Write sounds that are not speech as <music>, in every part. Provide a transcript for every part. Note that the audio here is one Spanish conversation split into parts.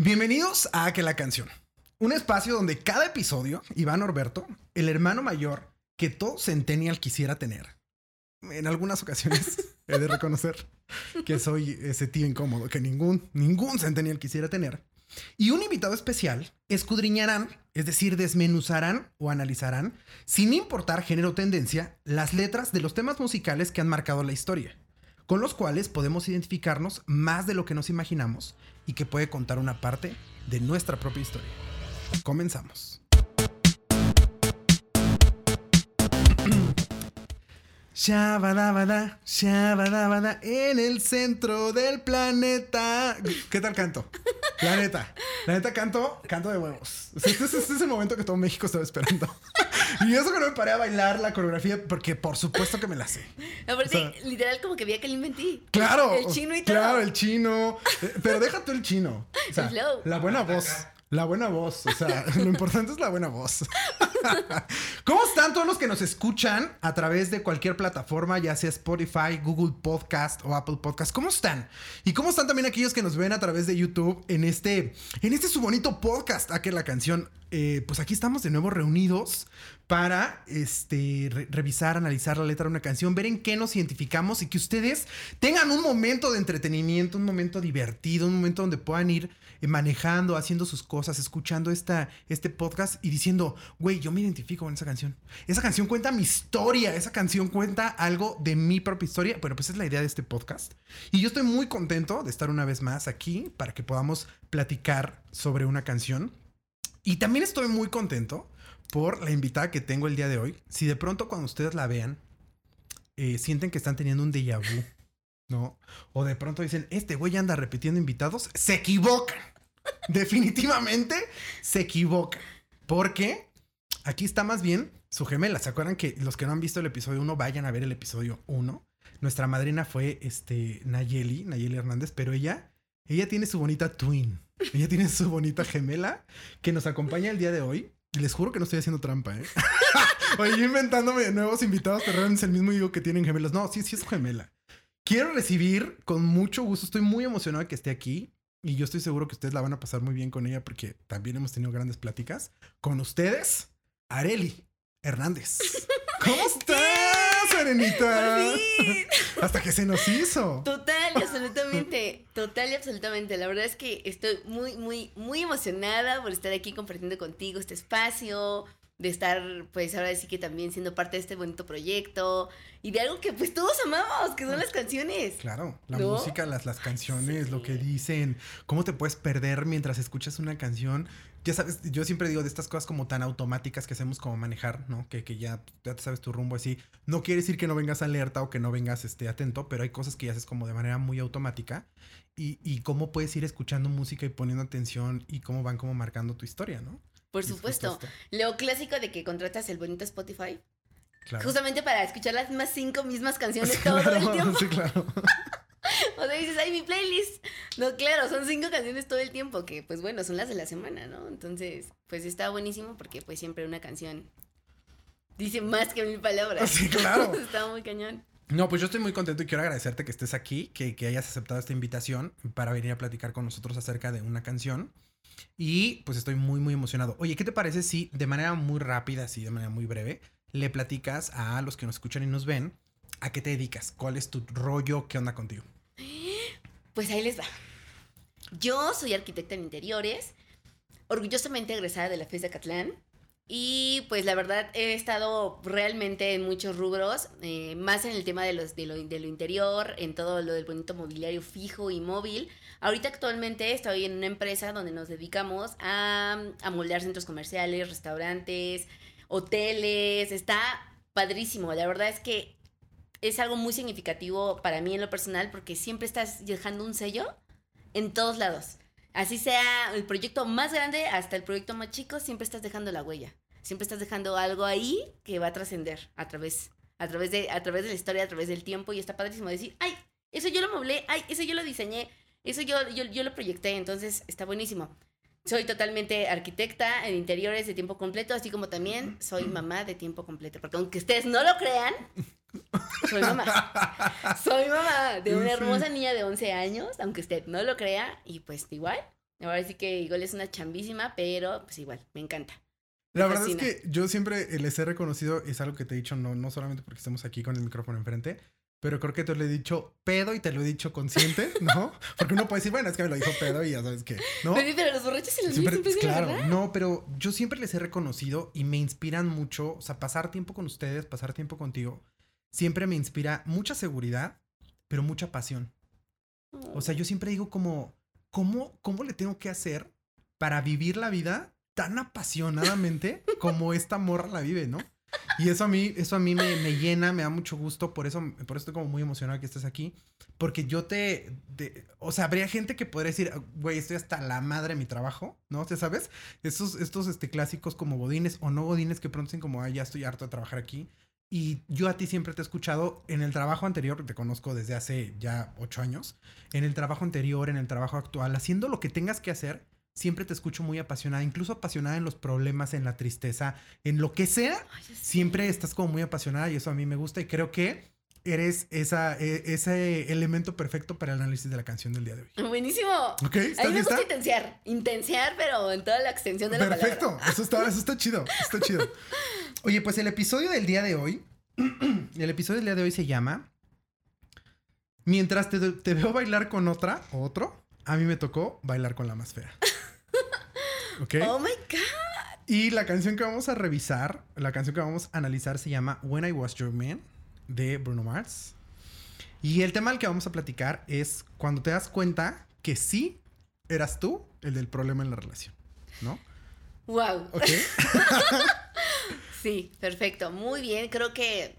Bienvenidos a Que la canción. Un espacio donde cada episodio, Iván Orberto, el hermano mayor que todo Centennial quisiera tener. En algunas ocasiones <laughs> he de reconocer que soy ese tío incómodo que ningún, ningún Centennial quisiera tener. Y un invitado especial escudriñarán, es decir, desmenuzarán o analizarán, sin importar género o tendencia, las letras de los temas musicales que han marcado la historia, con los cuales podemos identificarnos más de lo que nos imaginamos y que puede contar una parte de nuestra propia historia. Comenzamos. <clears throat> Shabadabada, shabadabada, en el centro del planeta. ¿Qué tal canto? La neta, la neta canto, canto de huevos. <laughs> Este es, este es el momento que todo México estaba esperando. <laughs> <laughs> Y eso que no me paré a bailar la coreografía, porque por supuesto que me la sé. Aparte, o sea, literal, como que vi que lo inventé. Claro. El chino y todo. Claro, el chino. Eh, pero déjate el chino. O sea, la buena voz. La buena voz, o sea, <laughs> lo importante es la buena voz. <laughs> ¿Cómo están todos los que nos escuchan a través de cualquier plataforma, ya sea Spotify, Google Podcast o Apple Podcast? ¿Cómo están? Y cómo están también aquellos que nos ven a través de YouTube en este, en este su bonito podcast, a que la canción. Eh, pues aquí estamos de nuevo reunidos para este, re revisar, analizar la letra de una canción, ver en qué nos identificamos y que ustedes tengan un momento de entretenimiento, un momento divertido, un momento donde puedan ir eh, manejando, haciendo sus cosas, escuchando este podcast y diciendo, güey, yo me identifico con esa canción. Esa canción cuenta mi historia, esa canción cuenta algo de mi propia historia. Bueno, pues es la idea de este podcast. Y yo estoy muy contento de estar una vez más aquí para que podamos platicar sobre una canción. Y también estoy muy contento por la invitada que tengo el día de hoy. Si de pronto cuando ustedes la vean, eh, sienten que están teniendo un déjà vu, ¿no? O de pronto dicen, este güey anda repitiendo invitados, se equivocan. <laughs> Definitivamente se equivocan. Porque aquí está más bien su gemela. ¿Se acuerdan que los que no han visto el episodio 1 vayan a ver el episodio 1? Nuestra madrina fue este, Nayeli, Nayeli Hernández, pero ella, ella tiene su bonita twin. Ella tiene su bonita gemela que nos acompaña el día de hoy. Y les juro que no estoy haciendo trampa, ¿eh? <laughs> Oye, yo inventándome nuevos invitados, pero realmente es el mismo digo que tienen gemelos. No, sí, sí es gemela. Quiero recibir con mucho gusto. Estoy muy emocionado de que esté aquí. Y yo estoy seguro que ustedes la van a pasar muy bien con ella porque también hemos tenido grandes pláticas. Con ustedes, Areli Hernández. <laughs> ¿Cómo estás, Serenita? Hasta que se nos hizo. Total y absolutamente. Total y absolutamente. La verdad es que estoy muy, muy, muy emocionada por estar aquí compartiendo contigo este espacio de estar, pues ahora sí que también siendo parte de este bonito proyecto y de algo que pues todos amamos, que son las canciones. Claro, la ¿no? música, las, las canciones, sí. lo que dicen, cómo te puedes perder mientras escuchas una canción. Ya sabes, yo siempre digo de estas cosas como tan automáticas que hacemos como manejar, ¿no? Que, que ya, ya te sabes tu rumbo así. No quiere decir que no vengas alerta o que no vengas este, atento, pero hay cosas que ya haces como de manera muy automática. Y, y cómo puedes ir escuchando música y poniendo atención y cómo van como marcando tu historia, ¿no? Por supuesto. Lo clásico de que contratas el bonito Spotify. Claro. Justamente para escuchar las mismas cinco mismas canciones sí, todo claro, el <laughs> tiempo. Sí, claro. <laughs> o sea, dices, ay, mi playlist. No, claro, son cinco canciones todo el tiempo, que pues bueno, son las de la semana, ¿no? Entonces, pues está buenísimo porque pues siempre una canción dice más que mil palabras. Sí, claro. <laughs> está muy cañón. No, pues yo estoy muy contento y quiero agradecerte que estés aquí, que, que hayas aceptado esta invitación para venir a platicar con nosotros acerca de una canción. Y pues estoy muy, muy emocionado. Oye, ¿qué te parece si de manera muy rápida, así de manera muy breve, le platicas a los que nos escuchan y nos ven a qué te dedicas? ¿Cuál es tu rollo? ¿Qué onda contigo? Pues ahí les va. Yo soy arquitecta en interiores, orgullosamente egresada de la FES de Catlán. Y pues la verdad he estado realmente en muchos rubros, eh, más en el tema de, los, de, lo, de lo interior, en todo lo del bonito mobiliario fijo y móvil. Ahorita actualmente estoy en una empresa donde nos dedicamos a, a moldear centros comerciales, restaurantes, hoteles. Está padrísimo. La verdad es que es algo muy significativo para mí en lo personal porque siempre estás dejando un sello en todos lados. Así sea el proyecto más grande hasta el proyecto más chico, siempre estás dejando la huella. Siempre estás dejando algo ahí que va a trascender a través, a, través de, a través de la historia, a través del tiempo. Y está padrísimo decir, ay, eso yo lo moblé, ay, eso yo lo diseñé, eso yo, yo, yo lo proyecté. Entonces está buenísimo. Soy totalmente arquitecta en interiores de tiempo completo, así como también soy mamá de tiempo completo. Porque aunque ustedes no lo crean, soy mamá. <laughs> Soy mamá de una hermosa niña de 11 años, aunque usted no lo crea, y pues igual Ahora sí que igual es una chambísima, pero pues igual, me encanta. La verdad es que yo siempre les he reconocido, es algo que te he dicho, no, no solamente porque estamos aquí con el micrófono enfrente, pero creo que te lo he dicho pedo y te lo he dicho consciente, <laughs> ¿no? Porque uno puede decir, bueno, es que me lo dijo pedo y ya sabes que, ¿no? Pero, los borrachos y los siempre, Claro, no, pero yo siempre les he reconocido y me inspiran mucho, o sea, pasar tiempo con ustedes, pasar tiempo contigo, siempre me inspira mucha seguridad, pero mucha pasión. O sea, yo siempre digo como, ¿cómo, cómo le tengo que hacer para vivir la vida tan apasionadamente <laughs> como esta morra la vive, ¿no? Y eso a mí, eso a mí me, llena, me da mucho gusto, por eso, por eso estoy como muy emocionado que estés aquí, porque yo te, o sea, habría gente que podría decir, güey, estoy hasta la madre de mi trabajo, ¿no? ¿Ya sabes? Estos, estos este, clásicos como godines o no godines que pronto dicen como, ay, ya estoy harto de trabajar aquí. Y yo a ti siempre te he escuchado en el trabajo anterior, te conozco desde hace ya ocho años, en el trabajo anterior, en el trabajo actual, haciendo lo que tengas que hacer, siempre te escucho muy apasionada, incluso apasionada en los problemas, en la tristeza, en lo que sea, siempre estás como muy apasionada y eso a mí me gusta y creo que eres esa, e, ese elemento perfecto para el análisis de la canción del día de hoy. Buenísimo. Ok, ¿estás a mí me gusta intensear, intensear, pero en toda la extensión de la Perfecto, eso está, eso está chido, está chido. <laughs> Oye, pues el episodio del día de hoy, <clears throat> el episodio del día de hoy se llama Mientras te, te veo bailar con otra o otro, a mí me tocó bailar con la más fea. <laughs> Oh my God. Y la canción que vamos a revisar, la canción que vamos a analizar se llama When I Was Your Man de Bruno Mars. Y el tema al que vamos a platicar es cuando te das cuenta que sí eras tú el del problema en la relación, ¿no? Wow. <laughs> sí, perfecto. Muy bien. Creo que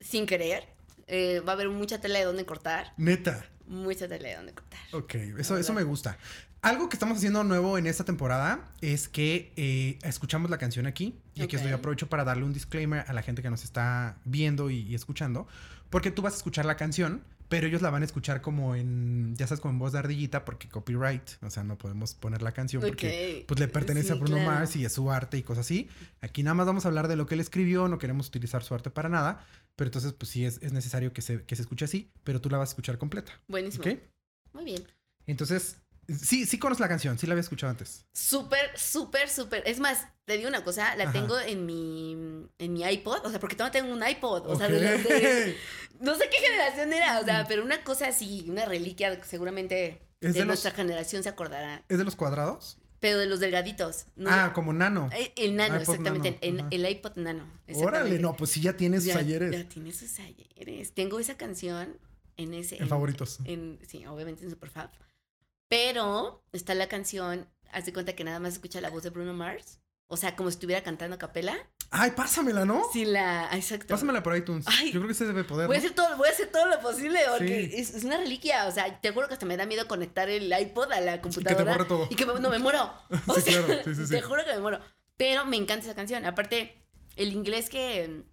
sin querer eh, va a haber mucha tela de donde cortar. Neta. Mucha tela de donde cortar. Ok, eso, eso me gusta. Algo que estamos haciendo nuevo en esta temporada es que eh, escuchamos la canción aquí. Y aquí estoy aprovecho para darle un disclaimer a la gente que nos está viendo y, escuchando. Porque tú vas a escuchar la canción, pero ellos la van a escuchar como en, ya sabes, como en voz de ardillita, porque copyright. O sea, no podemos poner la canción porque pues le pertenece a Bruno Mars y es su arte y cosas así. Aquí nada más vamos a hablar de lo que él escribió, no queremos utilizar su arte para nada. Pero entonces, pues sí es, necesario que se, que se escuche así, pero tú la vas a escuchar completa. Buenísimo. Muy bien. Entonces, Sí, sí conozco la canción, sí la había escuchado antes. Súper, súper, súper. Es más, te digo una cosa, la tengo en mi, en mi iPod, o sea, porque todavía tengo un iPod, o sea, de <laughs> no sé qué generación era, o sea, pero una cosa así, una reliquia seguramente de, nuestra generación se acordará. ¿Es de los cuadrados? Pero de los delgaditos. Ah, como nano. Eh, el, nano, exactamente. El, iPod nano. Órale, no, pues sí ya tienes sus ayeres. Ya tienes sus ayeres. Tengo esa canción en ese. En, favoritos. En, sí, obviamente en Superfab. Pero está la canción, haz de cuenta que nada más escucha la voz de Bruno Mars. O sea, como si estuviera cantando a capela. Ay, pásamela, ¿no? Sí, la. Exacto. Pásamela por iTunes. Yo creo que se debe poder. Voy a hacer todo, voy a hacer todo lo posible porque es, una reliquia. O sea, te juro que hasta me da miedo conectar el iPod a la computadora. Y que te borre todo. Y que no me muero. <laughs> O sí, claro. Sí, sí, sí. Te juro que me muero. Pero me encanta esa canción. Aparte, el inglés que.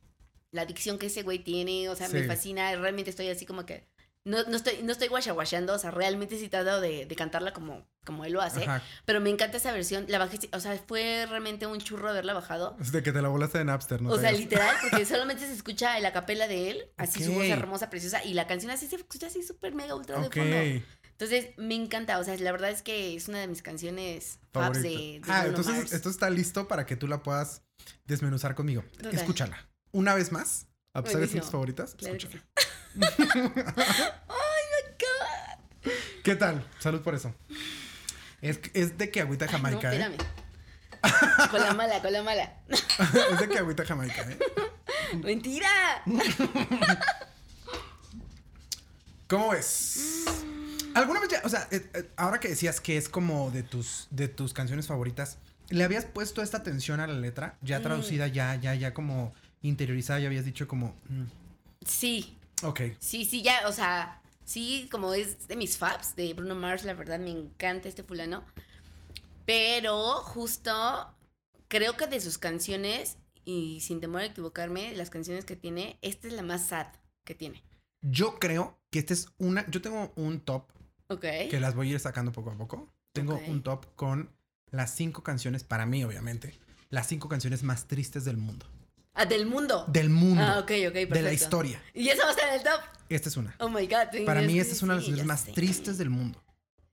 La dicción que ese güey tiene, o sea, me fascina. Realmente estoy así como que no, no estoy, no estoy guachaguacheando, o sea, realmente sí he tratado de, de cantarla como, como él lo hace. Pero me encanta esa versión. La bajé, o sea, fue realmente un churro haberla bajado. Es de que te la volaste de Napster, ¿no? O sea, literal, porque <laughs> solamente se escucha la capela de él, así su voz hermosa, preciosa, y la canción así se escucha así súper mega ultra de fondo. Entonces, me encanta, o sea, la verdad es que es una de mis canciones faves de, Ah, entonces esto está listo para que tú la puedas desmenuzar conmigo. Escúchala. Una vez más, a pesar de ser tus favoritas, escúchala. <laughs> ¡Ay, my God! ¿Qué tal? Salud por eso. Es, es de que agüita jamaica, ¿eh? Con la mala, con la mala. <laughs> es de que agüita jamaica, ¿eh? ¡Mentira! ¿Cómo ves? ¿Alguna vez ya, o sea, eh, eh, ahora que decías que es como de tus, de tus canciones favoritas, ¿le habías puesto esta atención a la letra? Ya mm. traducida, ya, ya, ya como interiorizada, ya habías dicho como... Mm. Sí, Ok. Sí, sí, ya, o sea, sí, como es de mis faps de Bruno Mars, la verdad me encanta este fulano. Pero justo creo que de sus canciones, y sin temor a equivocarme, las canciones que tiene, esta es la más sad que tiene. Yo creo que esta es una. Yo tengo un top. Ok. Que las voy a ir sacando poco a poco. Tengo un top con las cinco canciones, para mí, obviamente, las cinco canciones más tristes del mundo. Ah, del mundo. Del mundo. Ah, ok, ok, perfecto. De la historia. ¿Y esa va a estar en el top? Esta es una. Oh my God. Para mí, esta es una de las canciones más tristes del mundo.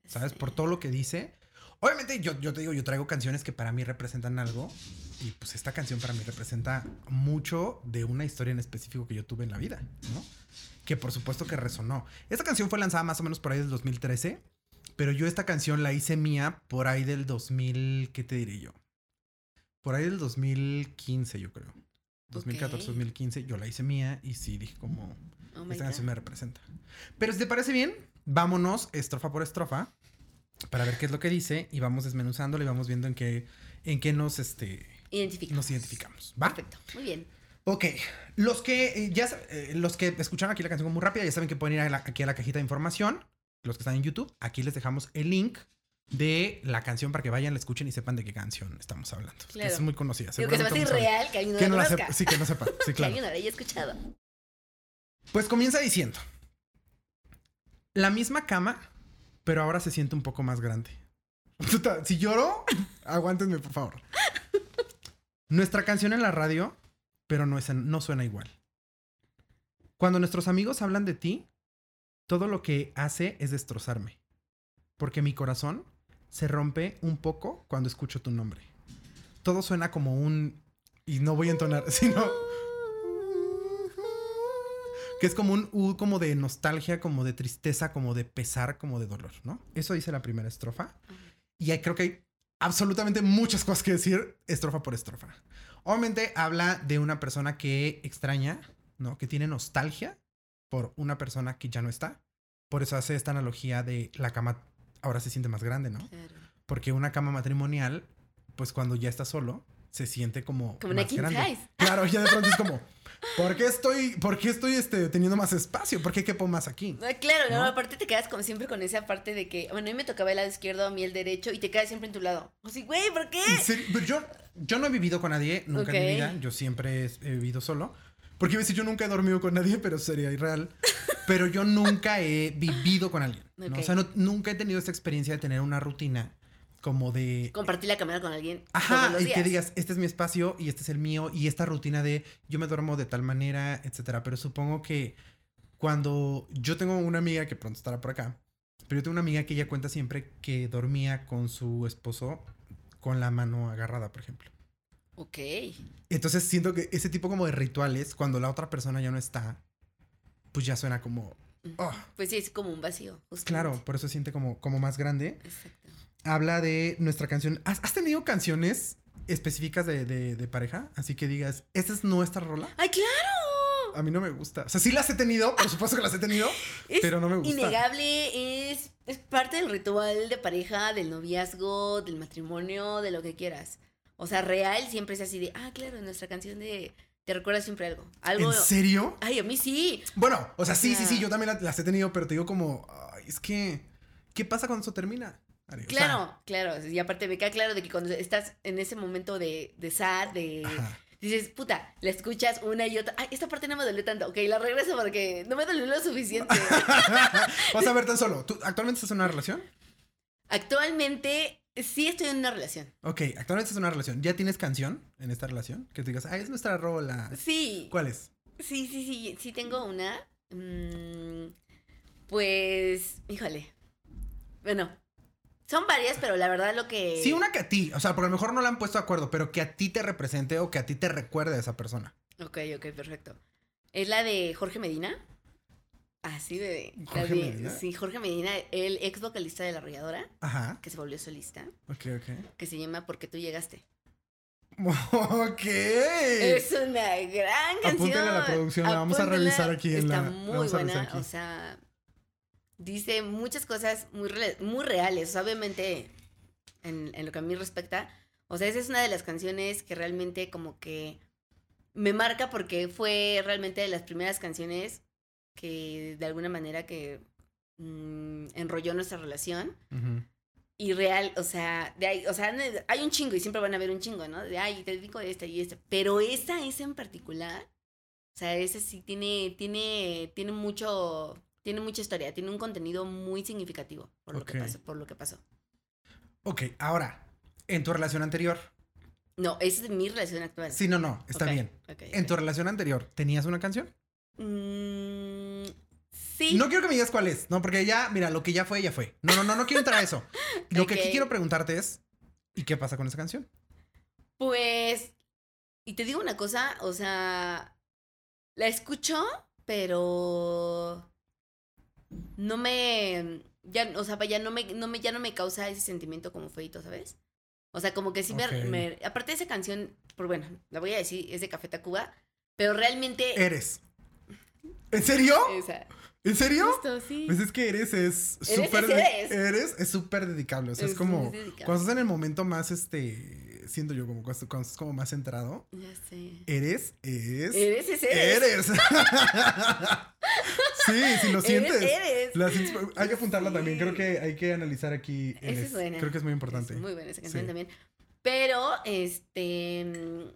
¿Sabes? Por todo lo que dice. Obviamente yo, yo te digo, yo traigo canciones que para mí representan algo y pues esta canción para mí representa mucho de una historia en específico que yo tuve en la vida, ¿no? Que por supuesto que resonó. Esta canción fue lanzada más o menos por ahí del 2013, pero yo esta canción la hice mía por ahí del 2000, ¿qué te diré yo? Por ahí del 2015 yo creo. 2014, 2015, yo la hice mía y sí dije como, oh esta canción me representa. Pero si te parece bien, vámonos estrofa por estrofa para ver qué es lo que dice y vamos desmenuzándolo y vamos viendo en qué, en qué nos, este, identificamos. nos identificamos. ¿Va? Perfecto, muy bien. Ok, los que eh, ya eh, los que escucharon aquí la canción muy rápida ya saben que pueden ir aquí a la cajita de información. Los que están en YouTube, aquí les dejamos el link de la canción para que vayan, la escuchen y sepan de qué canción estamos hablando. Claro. es muy conocida. Creo que se va a irreal que alguien no, la sepa. Sí, que no sepa. Sí, <laughs> claro. que alguien haya escuchado. Pues comienza diciendo: La misma cama pero ahora se siente un poco más grande. Si lloro, <laughs> aguántenme, por favor. Nuestra canción en la radio, pero no, es no suena igual. Cuando nuestros amigos hablan de ti, todo lo que hace es destrozarme. Porque mi corazón se rompe un poco cuando escucho tu nombre. Todo suena como un... Y no voy a entonar, <laughs> sino que es como un U como de nostalgia, como de tristeza, como de pesar, como de dolor, ¿no? Eso dice la primera estrofa. Y creo que hay absolutamente muchas cosas que decir estrofa por estrofa. Obviamente habla de una persona que extraña, ¿no? Que tiene nostalgia por una persona que ya no está. Por eso hace esta analogía de la cama ahora se siente más grande, ¿no? Porque una cama matrimonial, pues cuando ya está solo, se siente como, como más grande. <laughs> Claro, ya de pronto es como, ¿Por qué estoy, por qué estoy este, teniendo más espacio? ¿Por qué quepo más aquí? claro, ¿no? aparte te quedas como siempre con esa parte de que, bueno, a mí me tocaba el lado izquierdo, a mí el derecho, y te quedas siempre en tu lado. Así, güey, ¿por qué? yo, yo no he vivido con nadie, nunca en mi vida. Yo siempre he vivido solo. Porque a decir, yo nunca he dormido con nadie, pero sería irreal. Pero yo nunca he vivido con alguien. O sea, nunca he tenido esta experiencia de tener una rutina como de... Compartir la cámara con alguien. Ajá, y que digas, este es mi espacio y este es el mío y esta rutina de yo me duermo de tal manera, etcétera. Pero supongo que cuando yo tengo una amiga que pronto estará por acá, pero yo tengo una amiga que ella cuenta siempre que dormía con su esposo con la mano agarrada, por ejemplo. Ok. Entonces siento que ese tipo como de rituales, cuando la otra persona ya no está, pues ya suena como... Oh. Pues sí, es como un vacío. Claro, por eso se siente como, como más grande. Exacto habla de nuestra canción. ¿Has, tenido canciones específicas de, pareja? Así que digas, ¿esta es nuestra rola? ¡Ay, claro! A mí no me gusta. O sea, sí las he tenido, por supuesto que las he tenido, <laughs> pero no me gusta. Innegable, es, es parte del ritual de pareja, del noviazgo, del matrimonio, de lo que quieras. O sea, real siempre es así de, ah, claro, nuestra canción de te recuerda siempre algo. algo. ¿En serio? Ay, a mí sí. Bueno, o sea, sí, sí, sí, yo también las, he tenido, pero te digo como, ay, es que, ¿qué pasa cuando eso termina? Claro, claro. Y aparte me queda claro de que cuando estás en ese momento de, de sad, de... Dices, puta, la escuchas una y otra. Ay, esta parte no me dolió tanto. Ok, la regreso porque no me dolió lo suficiente. <laughs> <laughs> Vas a ver tan solo. ¿Tú actualmente estás en una relación? Actualmente sí estoy en una relación. Ok, actualmente estás en una relación. ¿Ya tienes canción en esta relación? Que te digas, ah, es nuestra rola. Sí. ¿Cuál es? Sí, sí, sí. Sí tengo una. Mm, pues, híjole. Bueno, son varias, pero la verdad lo que. Sí, una que a ti. O sea, porque a lo mejor no la han puesto de acuerdo, pero que a ti te represente o que a ti te recuerde a esa persona. Ok, ok, perfecto. Es la de Jorge Medina. Así de. ¿Jorge Medina? Sí, Jorge Medina, el ex vocalista de La Arrolladora. Ajá. Que se volvió solista. Ok, ok. Que se llama Porque tú llegaste. Ok. Es una gran canción. Apúntale a la producción, la vamos a revisar aquí en la. Está muy buena. O sea, dice muchas cosas muy, muy reales, obviamente en, lo que a mí respecta. O sea, esa es una de las canciones que realmente como que me marca porque fue realmente de las primeras canciones que de alguna manera que mm, enrolló nuestra relación. Y real, o sea, de ahí, o sea, hay un chingo y siempre van a haber un chingo, ¿no? De ay, te dedico esta y esta. Pero esa, esa en particular, o sea, esa sí tiene, tiene, tiene mucho, tiene mucha historia, tiene un contenido muy significativo por lo que pasó, por lo que pasó. Ok, ahora, en tu relación anterior. No, esa es mi relación actual. Sí, no, no, está bien. en tu relación anterior, ¿tenías una canción? Mm, Sí. No quiero que me digas cuál es, no, porque ya, mira, lo que ya fue, ya fue. No, no, no, no quiero entrar a eso. <laughs> Lo que aquí quiero preguntarte es, ¿y qué pasa con esa canción? Pues, y te digo una cosa, o sea, la escucho, pero no me, ya, o sea, ya no me, no me, ya no me causa ese sentimiento como feito, ¿sabes? O sea, como que sí me, aparte de esa canción, por bueno, la voy a decir, es de Café Tacuba, pero realmente... Eres. ¿En serio? ¿En serio? sí. Pues es que eres es súper. Eres, es súper dedicable. O sea, es, como. Cuando estás en el momento más este. Siento yo como cuando, estás como más centrado. Ya sé. Eres, es. Eres, es eres. Eres. <laughs> sí, si lo sientes. Eres. hay que apuntarla también. Creo que hay que analizar aquí. Esa es buena. Creo que es muy importante. muy buena esa canción también. Pero, este.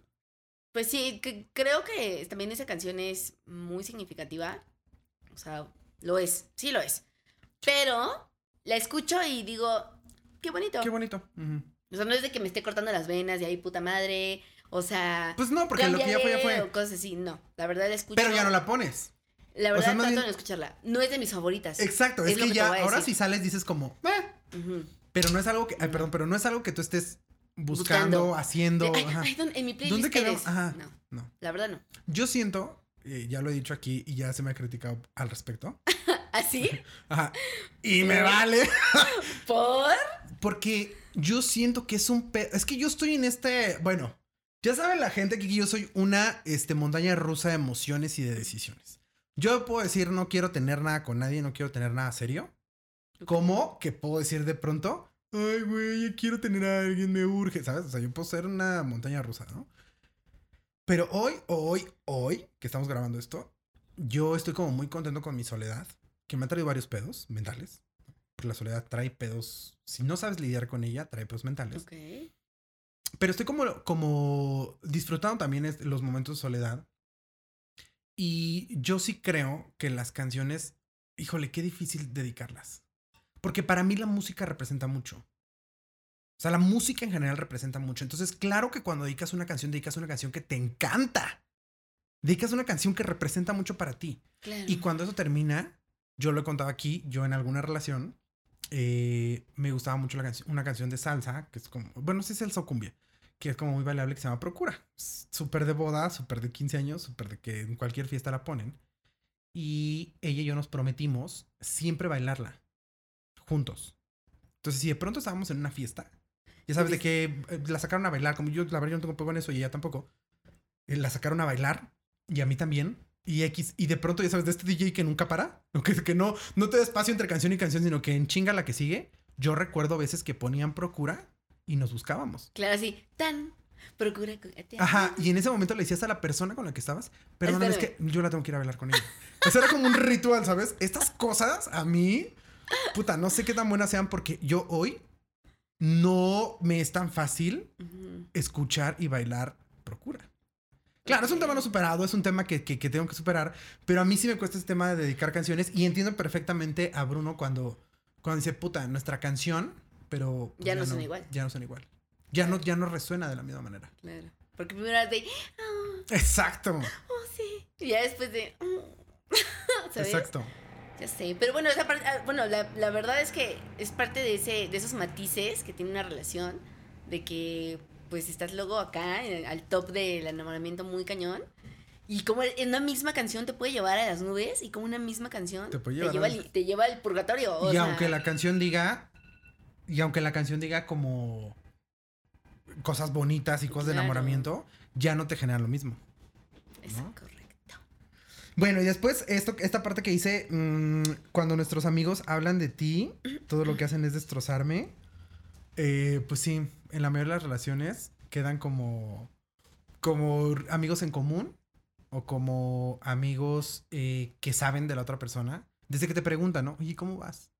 Pues sí, creo que también esa canción es muy significativa. O sea, lo es, sí lo es. Pero la escucho y digo, qué bonito. Qué bonito. O sea, no es de que me esté cortando las venas de ahí, puta madre. O sea. Pues no, porque lo que ya fue, ya fue. O cosas así, no. La verdad la escucho. Pero ya no la pones. La verdad trato de no escucharla. No es de mis favoritas. Exacto, es, que, ya, ahora si sales dices como, eh". Pero no es algo que, ay, perdón, pero no es algo que tú estés buscando, haciendo. Ay, en mi playlist. ¿Dónde quedamos? Ajá. No, no. La verdad no. Yo siento ya lo he dicho aquí y ya se me ha criticado al respecto. ¿Así? <laughs> ¿Ah, <laughs> Ajá. Y me vale. <laughs> ¿Por? Porque yo siento que es un... Es que yo estoy en este... Bueno, ya sabe la gente que yo soy una este, montaña rusa de emociones y de decisiones. Yo puedo decir no quiero tener nada con nadie, no quiero tener nada serio. ¿Cómo? que puedo decir de pronto, ay, güey, quiero tener a alguien, me urge, ¿sabes? O sea, yo puedo ser una montaña rusa, ¿no? Pero hoy, hoy, hoy, que estamos grabando esto, yo estoy como muy contento con mi soledad, que me ha traído varios pedos mentales. Porque la soledad trae pedos, si no sabes lidiar con ella, trae pedos mentales. Ok. Pero estoy como, como disfrutando también los momentos de soledad. Y yo sí creo que las canciones, híjole, qué difícil dedicarlas. Porque para mí la música representa mucho. O sea, la música en general representa mucho. Entonces, claro que cuando dedicas una canción, dedicas una canción que te encanta. Dedicas una canción que representa mucho para ti. Y cuando eso termina, yo lo he contado aquí, yo en alguna relación, eh, me gustaba mucho la una canción de salsa, que es como, bueno, sí salsa o cumbia, que es como muy bailable, que se llama Procura. Súper de boda, súper de 15 años, súper de que en cualquier fiesta la ponen. Y ella y yo nos prometimos siempre bailarla, juntos. Entonces, si de pronto estábamos en una fiesta ya sabes, de que eh, la sacaron a bailar, como yo, la verdad, yo no tengo poco en eso y ella tampoco. Eh, la sacaron a bailar y a mí también. Y X, y de pronto, ya sabes, de este DJ que nunca para, <laughs> que, que no, no te da espacio entre canción y canción, sino que en chinga la que sigue. Yo recuerdo veces que ponían procura y nos buscábamos. Claro, sí, tan, procura. Ajá, y en ese momento le decías a la persona con la que estabas, perdóname, es que yo la tengo que ir a bailar con ella. Eso era como un ritual, ¿sabes? Estas cosas a mí, puta, no sé qué tan buenas sean porque yo hoy no me es tan fácil escuchar y bailar Procura. Claro, es un tema no superado, es un tema que, tengo que superar, pero a mí sí me cuesta este tema de dedicar canciones y entiendo perfectamente a Bruno cuando, cuando dice, puta, nuestra canción, pero... Pues, ya, no son igual. Ya no son igual. Ya no, ya no resuena de la misma manera. Claro. Porque primero era de... Ah". Exacto. Oh, sí. Y ya después de... Mm". <laughs> Exacto. Ya sé, pero bueno, esa parte, ah, bueno la, la, verdad es que es parte de, ese, de esos matices que tiene una relación, de que pues estás luego acá, al top del enamoramiento muy cañón. Y como en una misma canción te puede llevar a las nubes y como una misma canción te, lleva, al, te lleva al purgatorio. y aunque la canción diga, y aunque la canción diga como cosas bonitas y cosas de enamoramiento, ya no te genera lo mismo. Exacto. Bueno, y después esto, esta parte que dice, mm, cuando nuestros amigos hablan de ti, todo lo que hacen es destrozarme. Eh, pues sí, en la mayoría de las relaciones quedan como, como amigos en común o como amigos eh, que saben de la otra persona. Desde que te preguntan, ¿no? Oye, ¿cómo vas?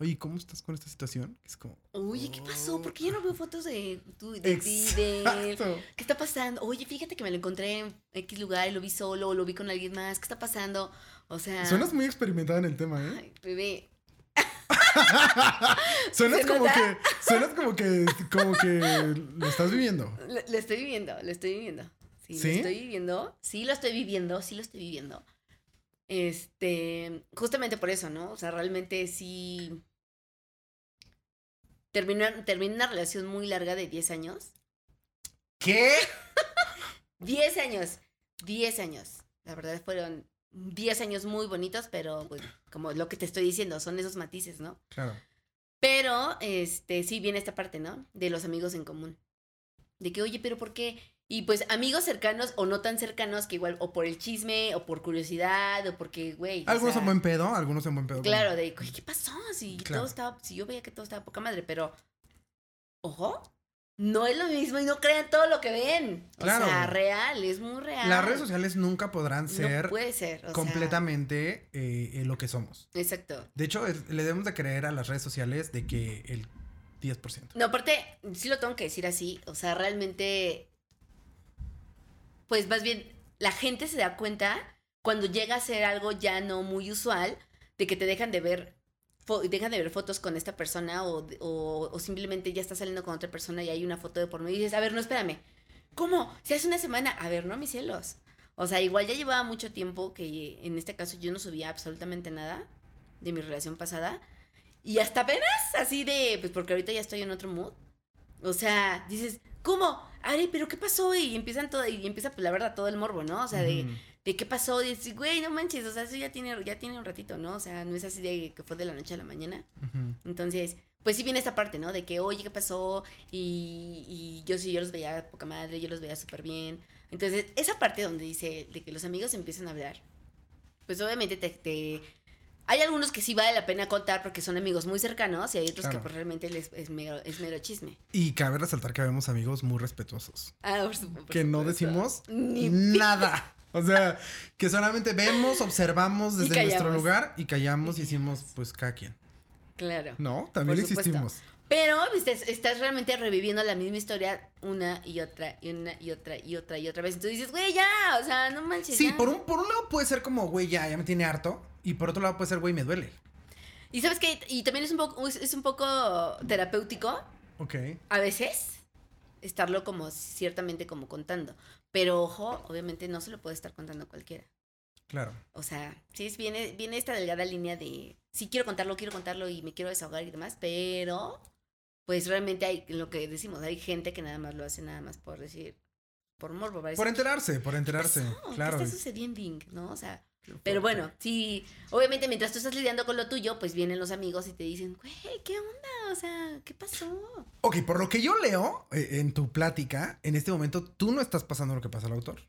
Oye, ¿cómo estás con esta situación? Es como. Oye, ¿qué pasó? ¿Por qué ya no veo fotos de tú, de ti, de ¿Qué está pasando? Oye, fíjate que me lo encontré en X lugar y lo vi solo o lo vi con alguien más. ¿Qué está pasando? O sea. Suenas muy experimentada en el tema, ¿eh? Ay, bebé. <laughs> suenas como que. Suenas como que. Como que lo estás viviendo. Lo, estoy viviendo, lo estoy viviendo. Sí, ¿Sí? lo estoy viviendo. Sí, lo estoy viviendo, sí lo estoy viviendo. Este, justamente por eso, ¿no? O sea, realmente sí terminé, terminé una relación muy larga de 10 años. ¿Qué? <laughs> 10 años, 10 años. La verdad fueron 10 años muy bonitos, pero bueno, como lo que te estoy diciendo, son esos matices, ¿no? Claro. Pero, este, sí viene esta parte, ¿no? De los amigos en común. De que, oye, pero ¿por qué? Y pues amigos cercanos o no tan cercanos que igual, o por el chisme, o por curiosidad, o porque, güey. Algunos en buen pedo, algunos en buen pedo. Claro, de, ¿qué pasó? Si todo estaba, si yo veía que todo estaba poca madre, pero, ojo, no es lo mismo y no crean todo lo que ven. O sea, real, es muy real. Las redes sociales nunca podrán ser, no puede ser completamente eh, lo que somos. Exacto. De hecho, le debemos de creer a las redes sociales de que el 10%. No, aparte, sí lo tengo que decir así. O sea, realmente, pues más bien, la gente se da cuenta cuando llega a ser algo ya no muy usual de que te dejan de ver dejan de ver fotos con esta persona o, o, simplemente ya está saliendo con otra persona y hay una foto de por medio y dices, a ver, no, espérame. ¿Cómo? Si hace una semana, a ver, no, mis celos. O sea, igual ya llevaba mucho tiempo que en este caso yo no subía absolutamente nada de mi relación pasada. Y hasta apenas así de, pues porque ahorita ya estoy en otro mood. O sea, dices, ¿cómo? Ari, pero ¿qué pasó? Y empiezan todo, y empieza, pues la verdad, todo el morbo, ¿no? O sea, de, de qué pasó, y dices, güey, no manches, o sea, eso ya tiene, ya tiene un ratito, ¿no? O sea, no es así de que fue de la noche a la mañana. Entonces, pues sí viene esta parte, ¿no? De que, oye, ¿qué pasó? Y, y yo sí, yo los veía poca madre, yo los veía súper bien. Entonces, esa parte donde dice de que los amigos empiezan a hablar, pues obviamente te, te hay algunos que sí vale la pena contar porque son amigos muy cercanos y hay otros que pues, realmente les, es, mero, es, mero, chisme. Y cabe resaltar que vemos amigos muy respetuosos. Ah, por supuesto. Que no decimos nada. <laughs> O sea, que solamente vemos, observamos desde nuestro lugar y callamos y decimos, pues cada quien. Claro. No, también existimos. Pero estás realmente reviviendo la misma historia una y otra y una y otra y otra y otra vez. Entonces dices, güey, ya, o sea, no manches. Sí, Por, un, por un lado puede ser como, güey, ya, ya me tiene harto. Y por otro lado puede ser, güey, me duele. Y sabes qué, y también es un poco, es un poco terapéutico. Ok. A veces, estarlo como ciertamente como contando. Pero ojo, obviamente no se lo puede estar contando cualquiera. Claro. O sea, sí viene, viene esta delgada línea de sí quiero contarlo, quiero contarlo y me quiero desahogar y demás, pero pues realmente hay lo que decimos, hay gente que nada más lo hace nada más por decir, por morbo. Por enterarse, por enterarse. Claro. ¿Qué está sucediendo? ¿No? O sea, pero bueno, sí, obviamente mientras tú estás lidiando con lo tuyo, pues vienen los amigos y te dicen, güey, ¿qué onda? O sea, ¿qué pasó? Ok, por lo que yo leo eh, en tu plática, en este momento tú no estás pasando lo que pasa al autor.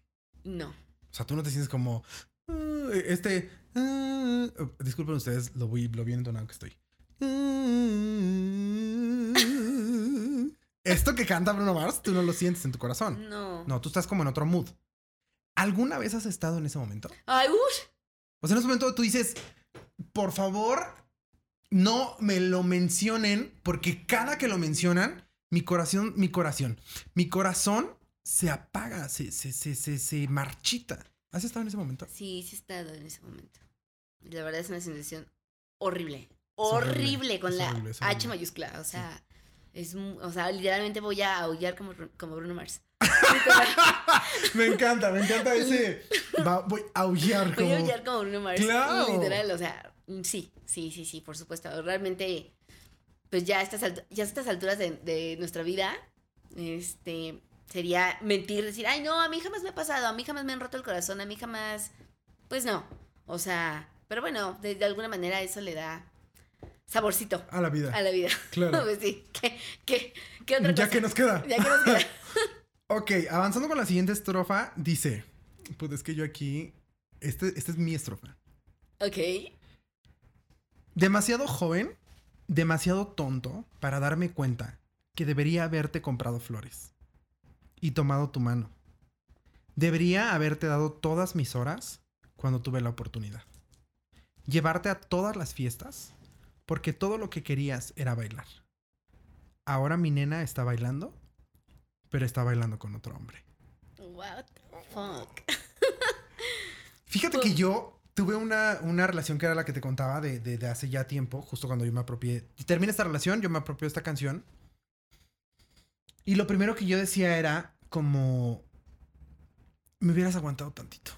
No. O sea, tú no te sientes como, ah, este, uh, disculpen ustedes, lo voy, lo bien entonado que estoy. <laughs> Esto que canta Bruno Mars, tú no lo sientes en tu corazón. No. No, tú estás como en otro mood. ¿Alguna vez has estado en ese momento? Ay, uy. O sea, en ese momento tú dices, por favor, no me lo mencionen, porque cada que lo mencionan, mi corazón, mi corazón, mi corazón se apaga, se, se, se, se, se marchita. ¿Has estado en ese momento? Sí, sí he estado en ese momento. La verdad es una sensación horrible. Horrible, con la H mayúscula. O sea, es, o sea, literalmente voy a aullar como, como Bruno Mars. <laughs> me encanta, me encanta ese. voy a aullar como. Voy a aullar como Bruno Mars. Claro. Literal, o sea, mm, sí, sí, sí, sí, por supuesto. Realmente, pues ya a estas, ya a estas alturas de, de nuestra vida, este, sería mentir, decir, ay, no, a mí jamás me ha pasado, a mí jamás me han roto el corazón, a mí jamás. Pues no. O sea, pero bueno, de, de alguna manera eso le da saborcito. A la vida. A la vida. Claro. <laughs> pues sí. ¿Qué, qué, qué otra ya que nos queda. Ya que nos queda. <laughs> ok, avanzando con la siguiente estrofa, dice. Pues es que yo aquí. Este, esta es mi estrofa. Ok. Demasiado joven, demasiado tonto para darme cuenta que debería haberte comprado flores y tomado tu mano. Debería haberte dado todas mis horas cuando tuve la oportunidad. Llevarte a todas las fiestas porque todo lo que querías era bailar. Ahora mi nena está bailando, pero está bailando con otro hombre. What the fuck? <laughs> Fíjate que yo tuve una, una, relación que era la que te contaba de, de, hace ya tiempo, justo cuando yo me apropié. Y termina esta relación, yo me apropié esta canción. Y lo primero que yo decía era como... Me hubieras aguantado tantito.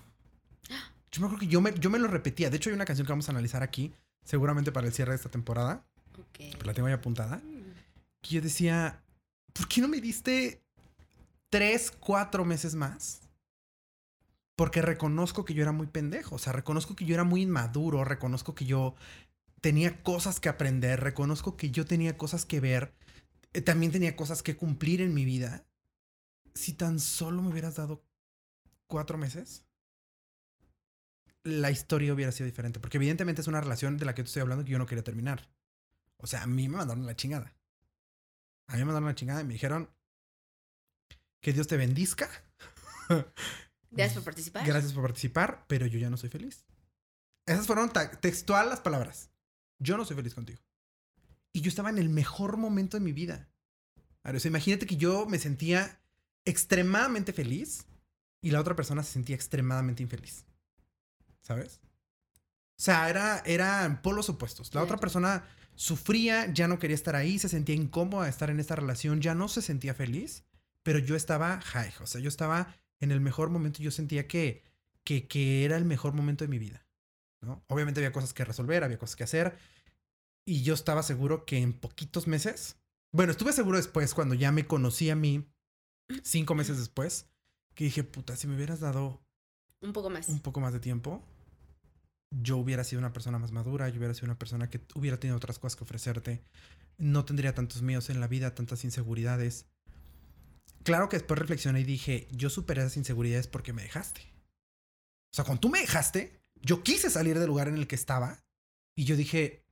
<gasps> Yo me acuerdo que yo me, yo me lo repetía. De hecho, hay una canción que vamos a analizar aquí, seguramente para el cierre de esta temporada. Ok. la tengo ahí apuntada. Mm. Que yo decía, ¿por qué no me diste tres, cuatro meses más? Porque reconozco que yo era muy pendejo. O sea, reconozco que yo era muy inmaduro. Reconozco que yo tenía cosas que aprender. Reconozco que yo tenía cosas que ver. Eh, también tenía cosas que cumplir en mi vida. Si tan solo me hubieras dado cuatro meses, la historia hubiera sido diferente. Porque evidentemente es una relación de la que te estoy hablando que yo no quería terminar. O sea, a mí me mandaron la chingada. A mí me mandaron la chingada y me dijeron que Dios te bendizca. <laughs> Gracias por participar. Gracias por participar, pero yo ya no soy feliz. Esas fueron textual las palabras. Yo no soy feliz contigo. Y yo estaba en el mejor momento de mi vida. O sea, imagínate que yo me sentía extremadamente feliz y la otra persona se sentía extremadamente infeliz. ¿sabes? O sea, era, eran polos opuestos. La otra persona sufría, ya no quería estar ahí, se sentía incómoda de estar en esta relación, ya no se sentía feliz, pero yo estaba high, o sea, yo estaba en el mejor momento, yo sentía que, que, que era el mejor momento de mi vida, ¿no? Obviamente había cosas que resolver, había cosas que hacer, y yo estaba seguro que en poquitos meses, bueno, estuve seguro después, cuando ya me conocí a mí, cinco meses después, que dije, puta, si me hubieras dado... Un poco más. Un poco más de tiempo, yo hubiera sido una persona más madura, yo hubiera sido una persona que hubiera tenido otras cosas que ofrecerte, no tendría tantos miedos en la vida, tantas inseguridades. Claro que después reflexioné y dije, yo superé esas inseguridades porque me dejaste. O sea, cuando tú me dejaste, yo quise salir del lugar en el que estaba y yo dije,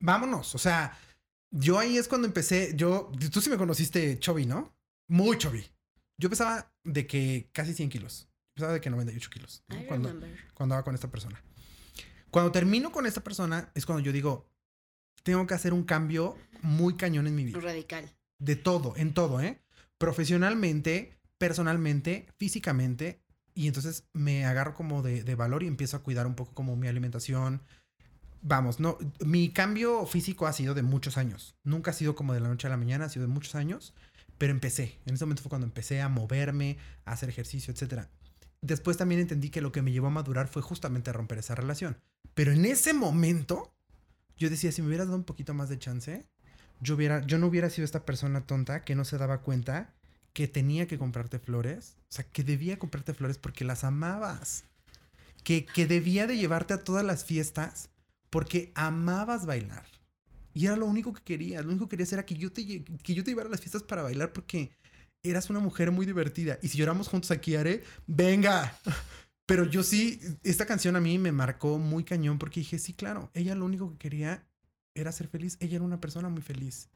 vámonos. O sea, yo ahí es cuando empecé, yo, tú sí me conociste Chovy, ¿no? Muy Chovy. Yo pesaba de que casi 100 kilos. Pesaba de que 98 kilos. Cuando, cuando andaba con esta persona. Cuando termino con esta persona es cuando yo digo, tengo que hacer un cambio muy cañón en mi vida. Radical. De todo, en todo, ¿eh? Profesionalmente, personalmente, físicamente. Y entonces me agarro como de, de valor y empiezo a cuidar un poco como mi alimentación. Vamos, no, mi cambio físico ha sido de muchos años. Nunca ha sido como de la noche a la mañana, ha sido de muchos años. Pero empecé. En ese momento fue cuando empecé a moverme, a hacer ejercicio, etcétera después también entendí que lo que me llevó a madurar fue justamente romper esa relación. Pero en ese momento, yo decía, si me hubieras dado un poquito más de chance, yo, hubiera, yo no hubiera sido esta persona tonta que no se daba cuenta que tenía que comprarte flores. O sea, que debía comprarte flores porque las amabas. Que, que debía de llevarte a todas las fiestas porque amabas bailar. Y era lo único que quería. Lo único que querías era que yo te, que yo te llevara a las fiestas para bailar porque eras una mujer muy divertida. Y si lloramos juntos aquí, haré, venga. Pero yo sí, esta canción a mí me marcó muy cañón porque dije, sí, claro, ella lo único que quería era ser feliz. Ella era una persona muy feliz.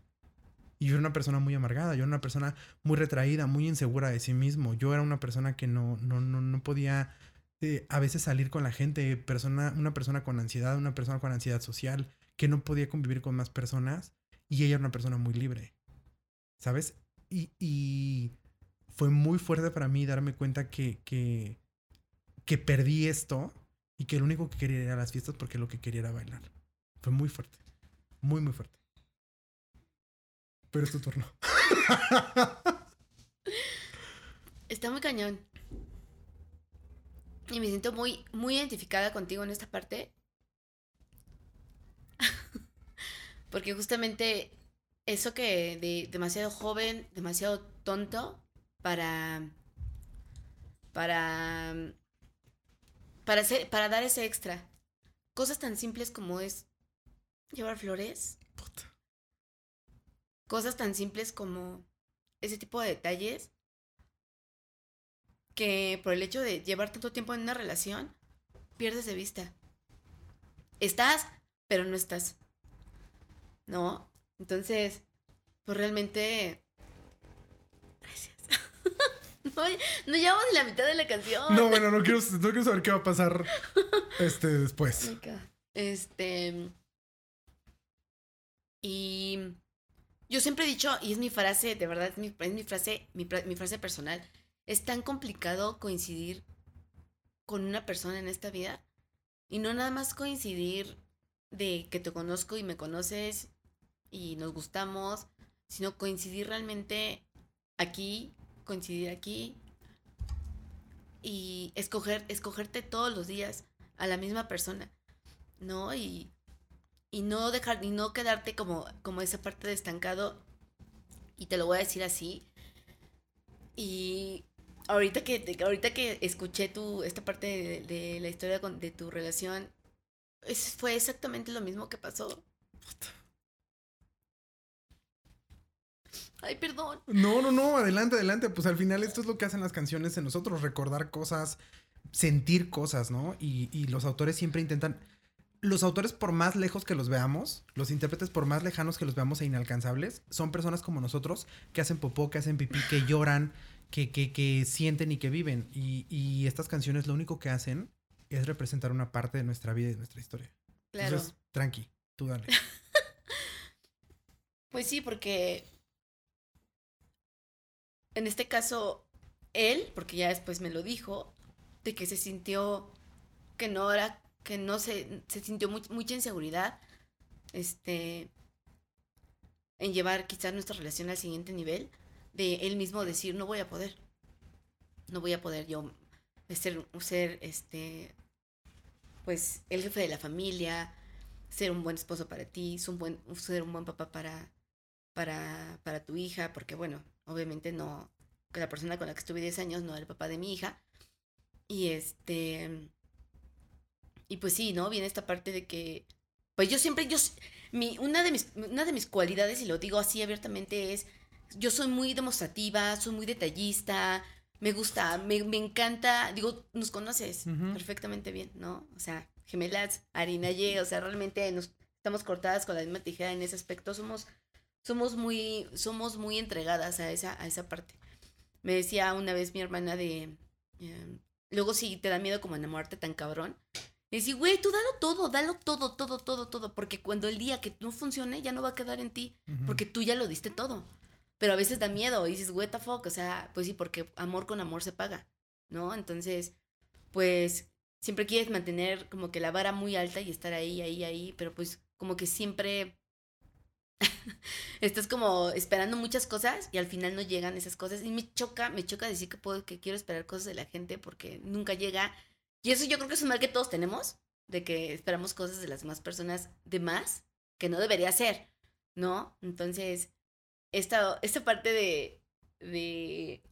Y yo era una persona muy amargada, yo era una persona muy retraída, muy insegura de sí mismo. Yo era una persona que no, no, no, no podía eh, a veces salir con la gente, persona, una persona con ansiedad, una persona con ansiedad social, que no podía convivir con más personas. Y ella era una persona muy libre. ¿Sabes? Y, fue muy fuerte para mí darme cuenta que, que, que perdí esto y que lo único que quería era las fiestas porque lo que quería era bailar. Fue muy fuerte. Muy, muy fuerte. Pero es tu turno. <laughs> Está muy cañón. Y me siento muy, muy identificada contigo en esta parte. <laughs> Porque justamente eso que de demasiado joven, demasiado tonto para para para para dar ese extra. Cosas tan simples como es llevar flores. Cosas tan simples como ese tipo de detalles que por el hecho de llevar tanto tiempo en una relación pierdes de vista. Estás, pero no estás. ¿No? Entonces, pues realmente... Gracias. <laughs> no, no llevamos ni la mitad de la canción. No, bueno, no quiero, no quiero saber qué va a pasar este después. Este... Y yo siempre he dicho, y es mi frase, de verdad, es mi, frase, mi, mi frase personal, es tan complicado coincidir con una persona en esta vida. Y no nada más coincidir de que te conozco y me conoces y nos gustamos, sino coincidir realmente aquí, coincidir aquí y escoger, escogerte todos los días a la misma persona, ¿no? Y, y no dejar, y no quedarte como, como esa parte de estancado, y te lo voy a decir así, y ahorita que, ahorita que escuché tu, esta parte de, la historia de tu relación, es, fue exactamente lo mismo que pasó. Ay, perdón. No, no, no, adelante, adelante. Pues al final esto es lo que hacen las canciones en nosotros, recordar cosas, sentir cosas, ¿no? Y, y los autores siempre intentan... Los autores, por más lejos que los veamos, los intérpretes, por más lejanos que los veamos e inalcanzables, son personas como nosotros que hacen popó, que hacen pipí, que lloran, que, que, que sienten y que viven. Y, y, estas canciones lo único que hacen es representar una parte de nuestra vida y de nuestra historia. Claro. Entonces, tranqui, tú dale. <laughs> pues sí, porque en este caso, él, porque ya después me lo dijo, de que se sintió que no era, que no se, se sintió mucha inseguridad, este, en llevar quizás nuestra relación al siguiente nivel, de él mismo decir, no voy a poder, no voy a poder yo ser, ser este, pues, el jefe de la familia, ser un buen esposo para ti, ser un buen, ser un buen papá para, para, para tu hija, porque bueno, obviamente no, la persona con la que estuve 10 años no era el papá de mi hija. Y este, y pues sí, ¿no? Viene esta parte de que, pues yo siempre, yo, mi, una, de mis, una de mis cualidades, y lo digo así abiertamente, es, yo soy muy demostrativa, soy muy detallista, me gusta, me, encanta, digo, nos conoces perfectamente bien, ¿no? O sea, gemelas, harina y, o sea, realmente nos estamos cortadas con la misma tijera en ese aspecto, somos somos muy, somos muy entregadas a esa, a esa parte. Me decía una vez mi hermana de, em, luego si te da miedo como enamorarte tan cabrón. Y decía, güey, tú dalo todo, dalo todo, todo, todo, todo, porque cuando el día que no funcione ya no va a quedar en ti, porque tú ya lo diste todo. Pero a veces da miedo y dices, what the fuck, o sea, pues sí, porque amor con amor se paga, ¿no? Entonces, pues siempre quieres mantener como que la vara muy alta y estar ahí, ahí, ahí, pero pues como que siempre <laughs> estás como esperando muchas cosas y al final no llegan esas cosas. Y me choca, me choca decir que puedo, que quiero esperar cosas de la gente porque nunca llega. Y eso yo creo que es un mal que todos tenemos, de que esperamos cosas de las demás personas de más, que no debería ser, ¿no? Entonces, esta, esta parte de, de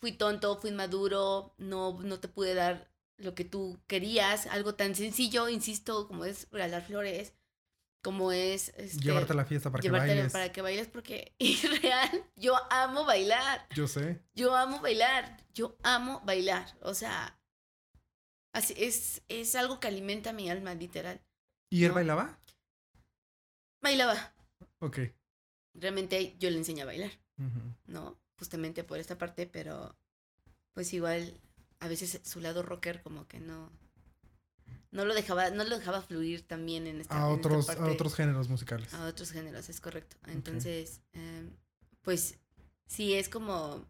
fui tonto, fui maduro, no, no te pude dar lo que tú querías, algo tan sencillo, insisto, como es regalar flores, como es... Este, llevarte a la fiesta para que bailes. Para que bailes porque, <laughs> real, yo amo bailar. Yo sé. Yo amo bailar. Yo amo bailar. O sea, así es, es algo que alimenta mi alma, literal. ¿Y él bailaba? Bailaba. Ok. Realmente yo le enseñé a bailar, ¿no? Justamente por esta parte, pero pues igual a veces su lado rocker como que no, no lo dejaba, no lo dejaba fluir también en esta, a otros, a otros géneros musicales. A otros géneros, es correcto. Entonces, em, pues sí es como,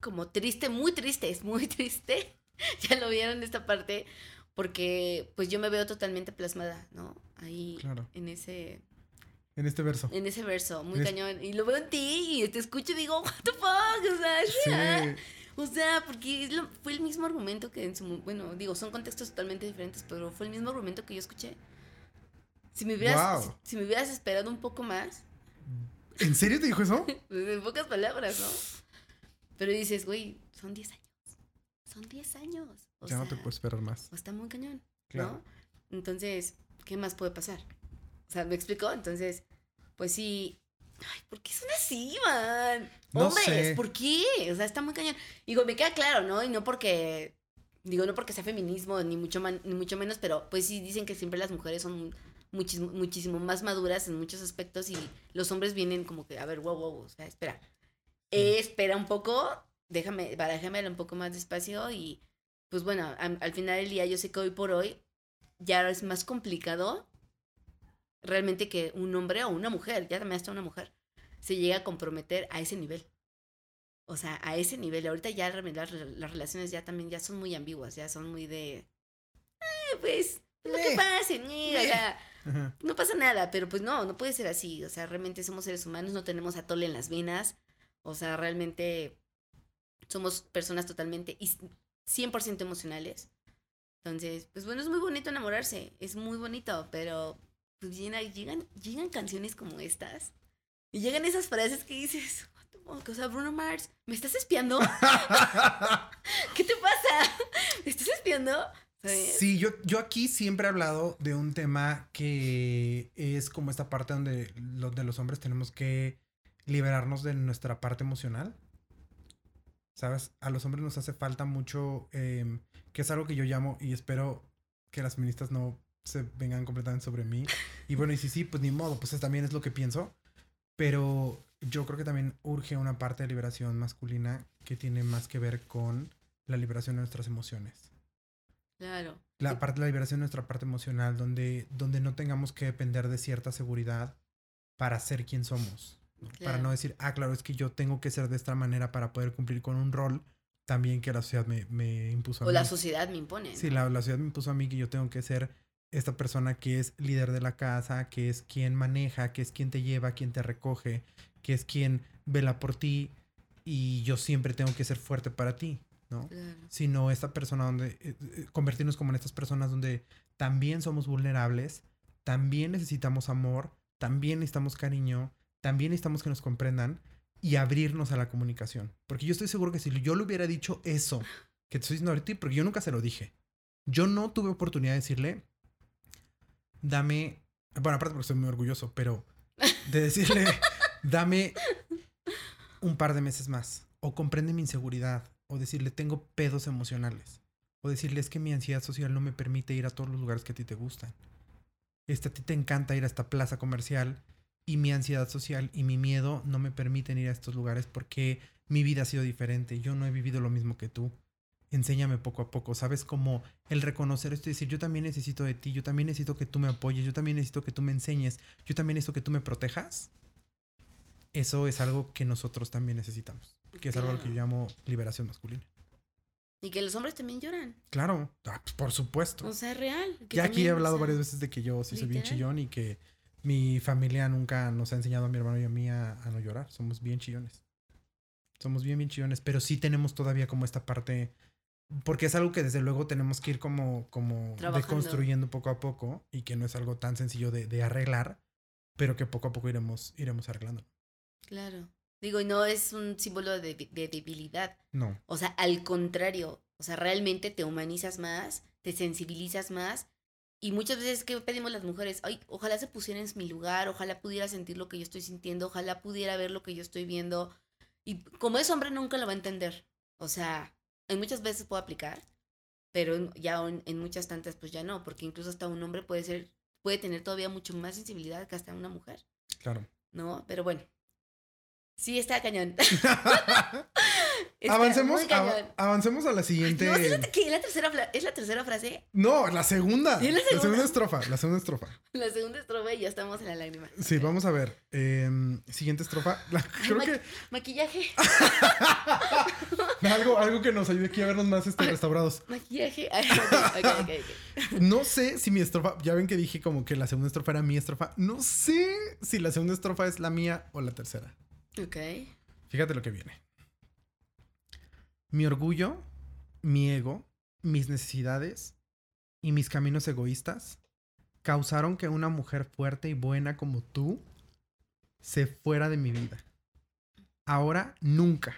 como triste, muy triste, es muy <laughs> triste. <laughs> ya lo vieron esta parte, porque pues yo me veo totalmente plasmada, ¿no? Ahí, en ese... En este verso. En ese verso, muy cañón. Y lo veo en ti y te escucho y digo, what the fuck, o sea, sí. O sea, porque fue el mismo argumento que en su... Bueno, digo, son contextos totalmente diferentes, pero fue el mismo argumento que yo escuché. Si me hubieras, si, me hubieras esperado un poco más... ¿En serio te dijo eso? <laughs> Pues, en pocas palabras, ¿no? Pero dices, güey, son 10 años. Son 10 años. ya no te puedes esperar más. O está muy cañón, ¿no? Entonces, ¿qué más puede pasar? O sea, ¿me explico? Entonces, pues sí, Ay, ¿por qué son así, man? No Hombres, ¿por qué? O sea, está muy cañón. Digo, me queda claro, ¿no? Y no porque. Digo, no porque sea feminismo, ni mucho, ni mucho menos, pero pues sí dicen que siempre las mujeres son muchísimo, muchísimo más maduras en muchos aspectos y los hombres vienen como que, a ver, wow, wow, o sea, espera. espera un poco, déjame, déjame un poco más despacio y pues bueno, al final del día yo sé que hoy por hoy ya es más complicado realmente que un hombre o una mujer, ya también hasta una mujer, se llega a comprometer a ese nivel. O sea, a ese nivel. Ahorita ya las, las relaciones ya también ya son muy ambiguas, ya son muy de... Eh, pues, lo que pase, o sea, no pasa nada, pero pues no, no puede ser así. O sea, realmente somos seres humanos, no tenemos atole en las venas. O sea, realmente somos personas totalmente 100% emocionales Entonces, pues bueno, es muy bonito enamorarse, es muy bonito, pero pues llegan, llegan, canciones como estas y llegan esas frases que dices, o sea, Bruno Mars, ¿me estás espiando? <laughs> ¿Qué te pasa? ¿Me estás espiando? Sí, yo, yo aquí siempre he hablado de un tema que es como esta parte donde los, de los hombres tenemos que liberarnos de nuestra parte emocional. ¿Sabes? A los hombres nos hace falta mucho, em, que es algo que yo llamo y espero que las feministas no se vengan completamente sobre mí. Y bueno, y si sí, pues ni modo, pues también es lo que pienso. Pero yo creo que también urge una parte de liberación masculina que tiene más que ver con la liberación de nuestras emociones. Claro. La parte de la liberación de nuestra parte emocional, donde, donde no tengamos que depender de cierta seguridad para ser quien somos. Para no decir, ah, claro, es que yo tengo que ser de esta manera para poder cumplir con un rol también que la sociedad me, me impuso a mí. O la sociedad me impone. Sí, la, la sociedad me impuso a mí que yo tengo que ser esta persona que es líder de la casa, que es quien maneja, que es quien te lleva, quien te recoge, que es quien vela por ti y yo siempre tengo que ser fuerte para ti, ¿no? Sino esta persona donde eh, eh, convertirnos como en estas personas donde también somos vulnerables, también necesitamos amor, también necesitamos cariño, también necesitamos que nos comprendan y abrirnos a la comunicación. Porque yo estoy seguro que si yo le hubiera dicho eso que te estoy diciendo ahorita, porque yo nunca se lo dije, yo no tuve oportunidad de decirle, dame, bueno, aparte porque estoy muy orgulloso, pero de decirle, <laughs> dame un par de meses más, o comprende mi inseguridad, o decirle, tengo pedos emocionales, o decirle, es que mi ansiedad social no me permite ir a todos los lugares que a ti te gustan. Este, a ti te encanta ir a esta plaza comercial y mi ansiedad social y mi miedo no me permiten ir a estos lugares porque mi vida ha sido diferente, yo no he vivido lo mismo que tú enséñame poco a poco, ¿sabes? Como el reconocer esto y decir, yo también necesito de ti, yo también necesito que tú me apoyes, yo también necesito que tú me enseñes, yo también necesito que tú me protejas. Eso es algo que nosotros también necesitamos, que es algo que yo llamo liberación masculina. Y que los hombres también lloran. Claro, ah, pues, por supuesto. O sea, es real. ya aquí he hablado varias veces de que yo sí soy bien chillón y que mi familia nunca nos ha enseñado a mi hermano y a mí a, a no llorar. Somos bien chillones. Somos bien, bien chillones, pero sí tenemos todavía como esta parte porque es algo que desde luego tenemos que ir como, como deconstruyendo poco a poco y que no es algo tan sencillo de, de, arreglar, pero que poco a poco iremos, iremos arreglando. Claro. Digo, y no es un símbolo de, de, debilidad. No. O sea, al contrario, o sea, realmente te humanizas más, te sensibilizas más. Y muchas veces que pedimos las mujeres, ay, ojalá se pusieran en mi lugar, ojalá pudiera sentir lo que yo estoy sintiendo, ojalá pudiera ver lo que yo estoy viendo. Y como es hombre nunca lo va a entender. O sea, en muchas veces puedo aplicar, pero ya en, muchas tantas pues ya no, porque incluso hasta un hombre puede ser, puede tener todavía mucho más sensibilidad que hasta una mujer. Claro. ¿No? Pero bueno. Sí, está cañón. <laughs> <laughs> avancemos, avancemos a la siguiente. No, ¿es, la, ¿Es la tercera, ¿Es la tercera frase? No, la segunda. la, segunda? estrofa. La segunda estrofa. <laughs> La segunda estrofa y ya estamos en la lágrima. Sí, vamos a ver. Em, siguiente estrofa. <laughs> creo que. Maquillaje. <laughs> algo, algo que nos ayude aquí a vernos más este, restaurados. Maquillaje. no sé si mi estrofa. Ya ven que dije como que la segunda estrofa era mi estrofa. No sé si la segunda estrofa es la mía o la tercera. Ok. Fíjate lo que viene. Mi orgullo, mi ego, mis necesidades y mis caminos egoístas causaron que una mujer fuerte y buena como tú se fuera de mi vida. Ahora nunca,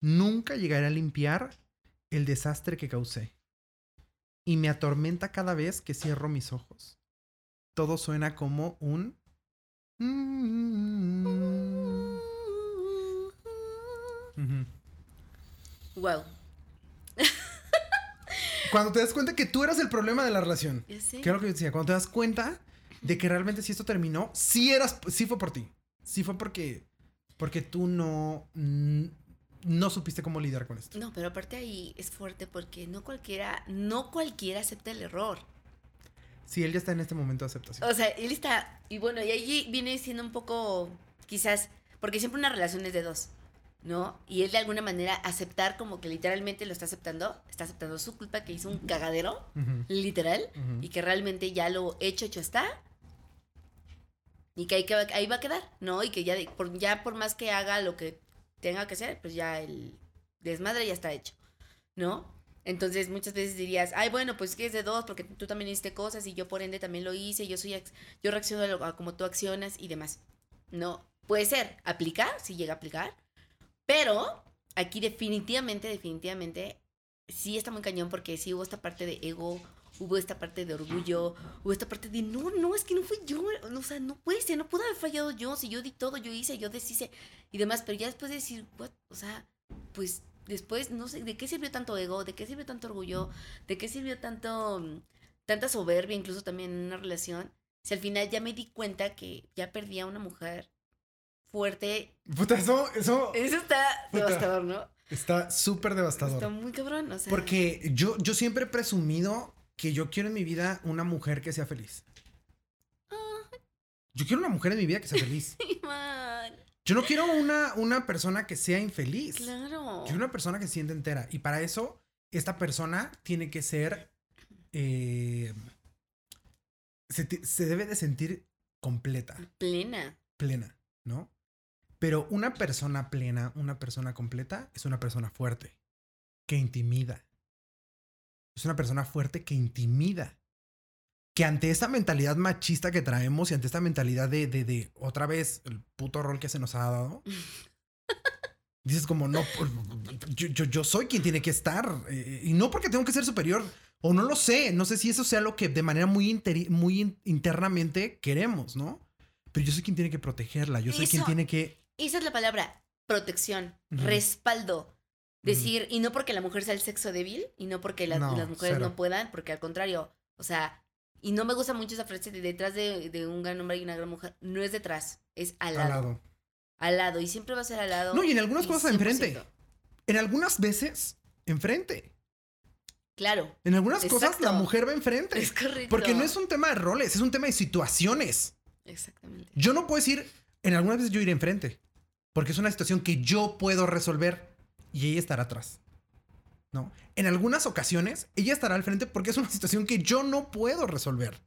nunca llegaré a limpiar el desastre que causé. Y me atormenta cada vez que cierro mis ojos. Todo suena como un... Wow. Cuando te das cuenta que tú eras el problema de la relación. ¿Qué es lo que yo decía? Cuando te das cuenta de que realmente si esto terminó, sí eras, sí fue por ti. Sí fue porque, porque tú no, no supiste cómo lidiar con esto. No, pero aparte ahí es fuerte porque no cualquiera, no cualquiera acepta el error. Sí, él ya está en este momento de aceptación. O sea, él está, y bueno, y allí viene siendo un poco, quizás, porque siempre una relación es de dos. ¿No? Y él de alguna manera aceptar como que literalmente lo está aceptando, está aceptando su culpa que hizo un cagadero, literal, y que realmente ya lo hecho, hecho está. Y que ahí, que ahí va a quedar, ¿no? Y que ya por, ya por más que haga lo que tenga que hacer, pues ya el desmadre ya está hecho, ¿no? Entonces muchas veces dirías, ay, bueno, pues que es de dos, porque tú también hiciste cosas y yo por ende también lo hice, yo soy, yo reacciono a, como tú accionas y demás. No, puede ser, aplicar, si llega a aplicar, pero aquí definitivamente, definitivamente, sí está muy cañón porque sí hubo esta parte de ego, hubo esta parte de orgullo, hubo esta parte de no, no, es que no fui yo, o sea, no puede ser, no pudo haber fallado yo, si yo di todo, yo hice, yo deshice y demás, pero ya después de decir, o sea, pues después, no sé, ¿de qué sirvió tanto ego? ¿De qué sirvió tanto orgullo? ¿De qué sirvió tanto, tanta soberbia, incluso también en una relación? Si al final ya me di cuenta que ya perdí a una mujer fuerte. Puta, eso, eso. Eso está devastador, ¿no? Está súper devastador. Está muy cabrón, o sea. Porque yo, yo siempre he presumido que yo quiero en mi vida una mujer que sea feliz. Yo quiero una mujer en mi vida que sea feliz. <laughs> Yo no quiero una, una persona que sea infeliz. Claro. Yo quiero una persona que se siente entera. Y para eso, esta persona tiene que ser. Eh, se, se, debe de sentir completa. Plena. Plena, ¿no? Pero una persona plena, una persona completa, es una persona fuerte, que intimida. Es una persona fuerte que intimida que ante esta mentalidad machista que traemos y ante esta mentalidad de, de, de otra vez el puto rol que se nos ha dado, <laughs> dices como, no, pues, yo, yo, yo, soy quien tiene que estar. Eh, y no porque tengo que ser superior, o no lo sé, no sé si eso sea lo que de manera muy, muy internamente queremos, ¿no? Pero yo soy quien tiene que protegerla, yo soy quien tiene que... Esa es la palabra, protección, respaldo. Decir, y no porque la mujer sea el sexo débil, y no porque las mujeres no puedan, porque al contrario, o sea, y no me gusta mucho esa frase de detrás de, un gran hombre y una gran mujer. No es detrás, es al lado. Al lado. Al lado. Y siempre va a ser al lado. No, y en algunas cosas enfrente. En algunas veces, enfrente. Claro. En algunas cosas la mujer va enfrente. Es correcto. Porque no es un tema de roles, es un tema de situaciones. Exactamente. Yo no puedo decir, en algunas veces yo iré enfrente. Porque es una situación que yo puedo resolver y ella estará atrás. ¿no? En algunas ocasiones, ella estará al frente porque es una <laughs> situación que yo no puedo resolver.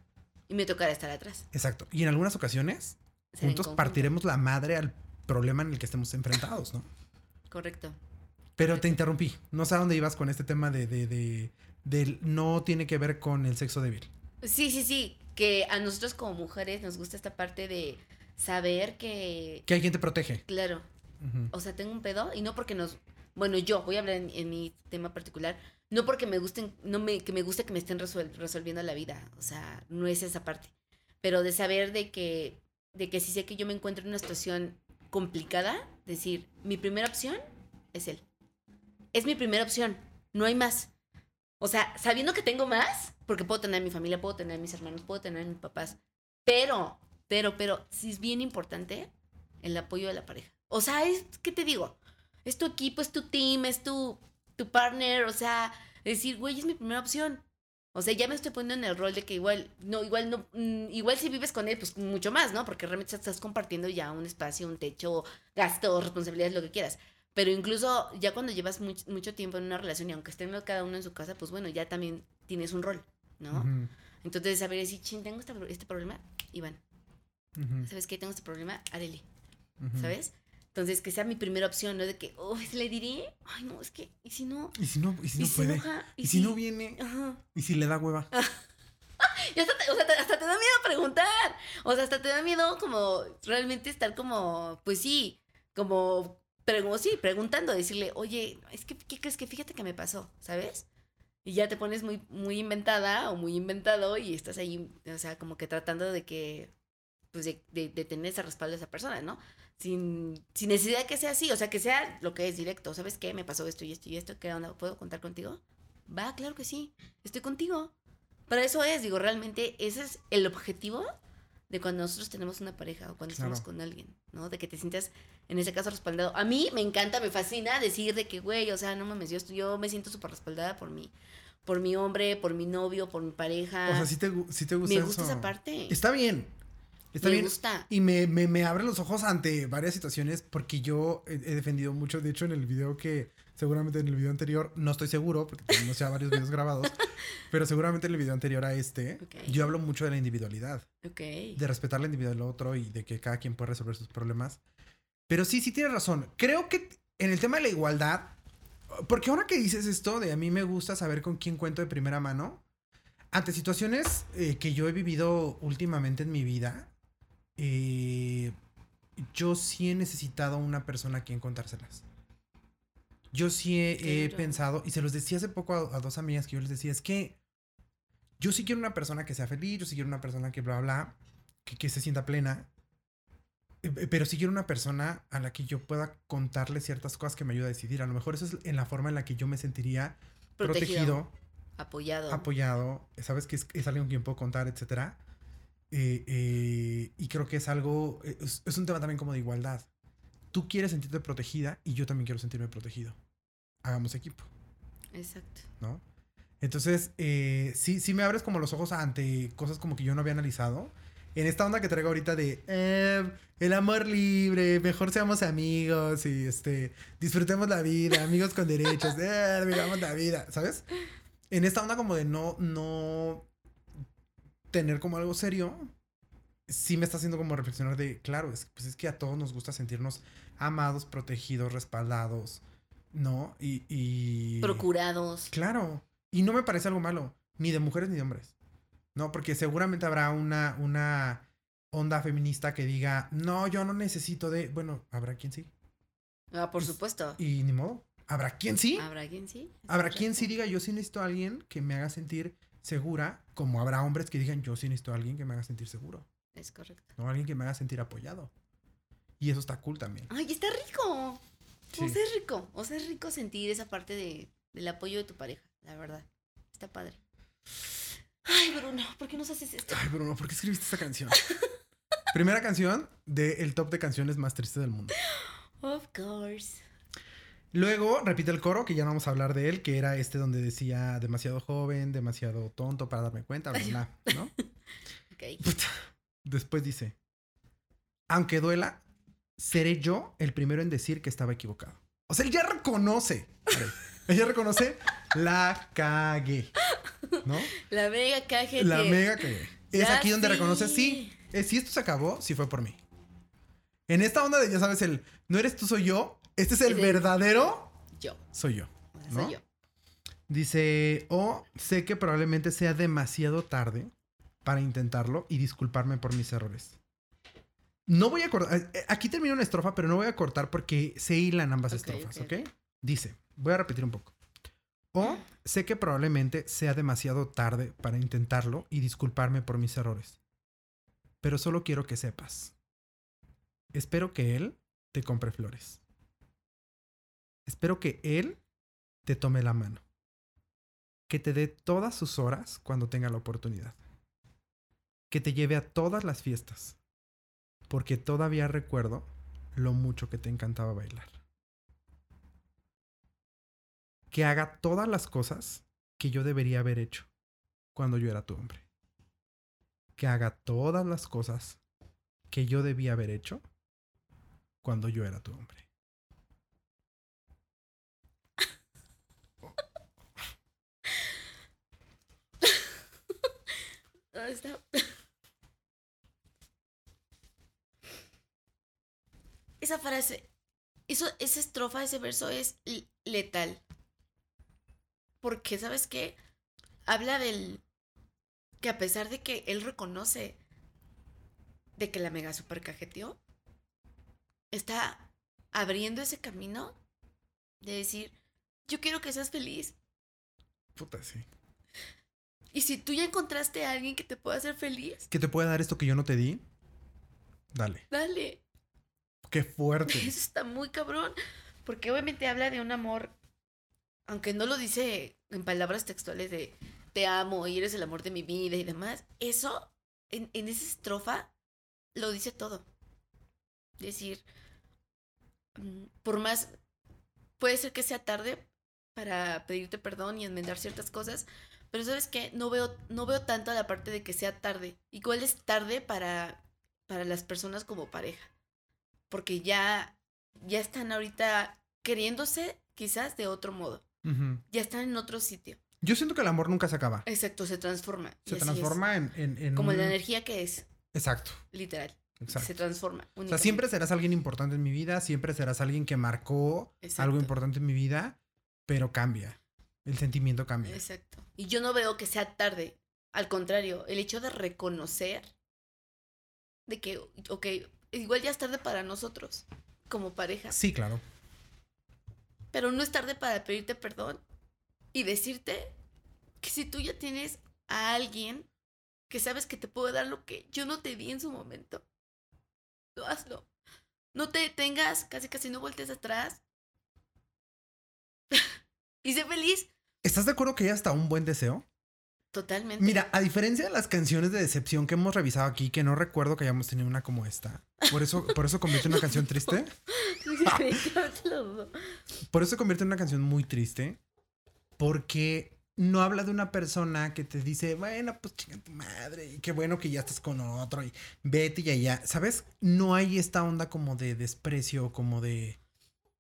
Y me tocará estar atrás. Exacto. Y en algunas ocasiones, juntos partiremos la madre al problema en el que estemos enfrentados, ¿no? Correcto. Pero te interrumpí. No sé a dónde ibas con este tema de, de, de, no tiene que ver con el sexo débil. Sí, sí, sí. Que a nosotros como mujeres nos gusta esta parte de saber que... Que alguien te protege. Claro. O sea, tengo un pedo y no porque nos bueno, yo voy a hablar en, mi tema particular, no porque me gusten, no me, que me guste que me estén resolviendo la vida, o sea, no es esa parte, pero de saber de que, de que si sé que yo me encuentro en una situación complicada, decir, mi primera opción es él. Es mi primera opción, no hay más. O sea, sabiendo que tengo más, porque puedo tener a mi familia, puedo tener a mis hermanos, puedo tener a mis papás, pero, pero, pero, sí es bien importante el apoyo de la pareja. O sea, es, ¿qué te digo? es tu equipo, es tu team, es tu, tu partner, o sea, decir, güey, es mi primera opción. O sea, ya me estoy poniendo en el rol de que igual, no, igual no, mm, igual si vives con él, pues mucho más, ¿no? Porque realmente estás compartiendo ya un espacio, un techo, gastos, responsabilidades, lo que quieras. Pero incluso ya cuando llevas mucho tiempo en una relación y aunque estén cada uno en su casa, pues bueno, ya también tienes un rol, ¿no? Entonces, a ver, decir, ching, tengo este, este problema, ¿Sabes qué? Tengo este problema, Areli. ¿Sabes? Entonces, que sea mi primera opción, ¿no? De que, oh, le diré, ay, no, es que, ¿y si no? ¿Y si no, y si no puede? ¿Y, si, no viene? Ajá. ¿Y si le da hueva? <laughs> y hasta te, o sea, hasta te da miedo preguntar. O sea, hasta te da miedo como realmente estar como, pues sí, como, pero sí, preguntando, decirle, oye, es que, ¿qué crees que fíjate que me pasó? ¿Sabes? Y ya te pones muy, muy inventada o muy inventado y estás ahí, o sea, como que tratando de que, pues de, de, de tener ese respaldo de esa persona, ¿no? sin, sin necesidad de que sea así, o sea, que sea lo que es directo. ¿Sabes qué? Me pasó esto y esto y esto, ¿qué onda? ¿Puedo contar contigo? Va, claro que sí, estoy contigo. Para eso es, digo, realmente ese es el objetivo de cuando nosotros tenemos una pareja o cuando estamos con alguien, ¿no? De que te sientas, en ese caso, respaldado. A mí me encanta, me fascina decir de que, güey, o sea, no mames, yo, yo me siento súper respaldada por mí por mi hombre, por mi novio, por mi pareja. O sea, sí te, sí te gusta Me gusta esa parte. Está bien. Está me gusta. Y me, me, me, abre los ojos ante varias situaciones porque yo he, defendido mucho. De hecho, en el video que, seguramente en el video anterior, no estoy seguro porque tenemos ya varios videos grabados, <laughs> pero seguramente en el video anterior a este, yo hablo mucho de la individualidad. De respetar la individualidad del otro y de que cada quien puede resolver sus problemas. Pero sí, sí tienes razón. Creo que en el tema de la igualdad, Porque ahora que dices esto de a mí me gusta saber con quién cuento de primera mano, ante situaciones eh, que yo he vivido últimamente en mi vida, eh, yo sí he necesitado una persona a quien contárselas. Yo sí he, pensado, y se los decía hace poco a, dos amigas que yo les decía, es que yo sí quiero una persona que sea feliz, yo sí quiero una persona que bla, bla, que, que se sienta plena, eh, eh, pero sí quiero una persona a la que yo pueda contarle ciertas cosas que me ayuda a decidir. A lo mejor eso es en la forma en la que yo me sentiría protegido, apoyado. Apoyado, sabes que es, es alguien con quien puedo contar, etcétera. Eh, y creo que es algo, es, es, un tema también como de igualdad. Tú quieres sentirte protegida y yo también quiero sentirme protegido. Hagamos equipo. Exacto. ¿No? Entonces, sí, sí me abres como los ojos ante cosas como que yo no había analizado en esta onda que traigo ahorita de eh, el amor libre, mejor seamos amigos y este disfrutemos la vida, amigos con derechos, eh, <laughs> vivamos la vida, ¿sabes? En esta onda como de no, no tener como algo serio, sí me está haciendo como reflexionar de, claro, es, pues es que a todos nos gusta sentirnos amados, protegidos, respaldados, ¿no? Y, y... Procurados. Claro. Y no me parece algo malo, ni de mujeres ni de hombres. ¿no? Porque seguramente habrá una, una onda feminista que diga, no, yo no necesito de, bueno, habrá quien sí. Ah, por supuesto. Y ni modo. ¿Habrá quien sí? Habrá quien sí. Habrá quien sí diga, yo sí necesito a alguien que me haga sentir segura, como habrá hombres que digan, yo sí necesito a alguien que me haga sentir seguro. Es correcto. No, alguien que me haga sentir apoyado. Y eso está cool también. Ay, está rico. O sea, es rico. O sea, es rico sentir esa parte de, del apoyo de tu pareja, la verdad. Está padre. Ay, Bruno, ¿por qué nos haces esto? Ay, Bruno, ¿por qué escribiste esta canción? <laughs> Primera canción del top de canciones más tristes del mundo. <gasps> Of course. Luego repite el coro, que ya no vamos a hablar de él, que era este donde decía demasiado joven, demasiado tonto para darme cuenta, bla, ¿no? <laughs> ok. Después dice, aunque duela, seré yo el primero en decir que estaba equivocado. O sea, él ya reconoce. Ella reconoce la cagué. ¿No? La mega cagué. La mega cagué. Es aquí donde reconoce, sí, eh, si esto se acabó, sí fue por mí. En esta onda de, ya sabes, el no eres tú, soy yo. Este es el verdadero. Yo. Soy yo. Soy yo. Dice, o oh, sé que probablemente sea demasiado tarde para intentarlo y disculparme por mis errores. No voy a cortar. Eh, eh, aquí termina una estrofa, pero no voy a cortar porque se hilan ambas estrofas, ¿ok? Dice, voy a repetir un poco. O sé que probablemente sea demasiado tarde para intentarlo y disculparme por mis errores. Pero solo quiero que sepas. Espero que él te compre flores. Espero que él te tome la mano. Que te dé todas sus horas cuando tenga la oportunidad. Que te lleve a todas las fiestas. Porque todavía recuerdo lo mucho que te encantaba bailar que haga todas las cosas que yo debería haber hecho cuando yo era tu hombre. Que haga todas las cosas que yo debía haber hecho cuando yo era tu hombre. <laughs> Esa frase, eso, esa estrofa, ese verso es letal. Porque, ¿sabes qué? Habla del... Que a pesar de que él reconoce de que la mega super cajeteó, está abriendo ese camino de decir, yo quiero que seas feliz. Puta, sí. Y si tú ya encontraste a alguien que te pueda hacer feliz. Que te pueda dar esto que yo no te di, dale. Dale. Qué fuerte. <laughs> Eso está muy cabrón. Porque obviamente habla de un amor aunque no lo dice en palabras textuales de te amo y eres el amor de mi vida y demás, eso en, esa estrofa lo dice todo. Decir, mm, por más, puede ser que sea tarde para pedirte perdón y enmendar ciertas cosas, pero sabes que no veo, no veo tanto la parte de que sea tarde. Igual es tarde para, para las personas como pareja, porque ya, ya están ahorita queriéndose quizás de otro modo ya están en otro sitio. Yo siento que el amor nunca se acaba. Exacto, se transforma. Se transforma en, Como la energía que es. Exacto. Literal. Exacto. Se transforma. O sea, siempre serás alguien importante en mi vida, siempre serás alguien que marcó algo importante en mi vida, pero cambia. El sentimiento cambia. Exacto. Y yo no veo que sea tarde. Al contrario, el hecho de reconocer de que, ok, igual ya es tarde para nosotros, como pareja. Sí, claro. Pero no es tarde para pedirte perdón y decirte que si tú ya tienes a alguien que sabes que te puede dar lo que yo no te di en su momento, lo hazlo. No te detengas, casi casi no voltees atrás. <laughs> y sé feliz. ¿Estás de acuerdo que hay hasta un buen deseo? Totalmente. Mira, a diferencia de las canciones de decepción que hemos revisado aquí, que no recuerdo que hayamos tenido una como esta. Por eso, por eso convierte en una canción triste. <laughs> por eso convierte en una canción muy triste. Porque no habla de una persona que te dice, bueno, pues chinga tu madre, y qué bueno que ya estás con otro, y vete y allá. ¿Sabes? No hay esta onda como de desprecio, como de.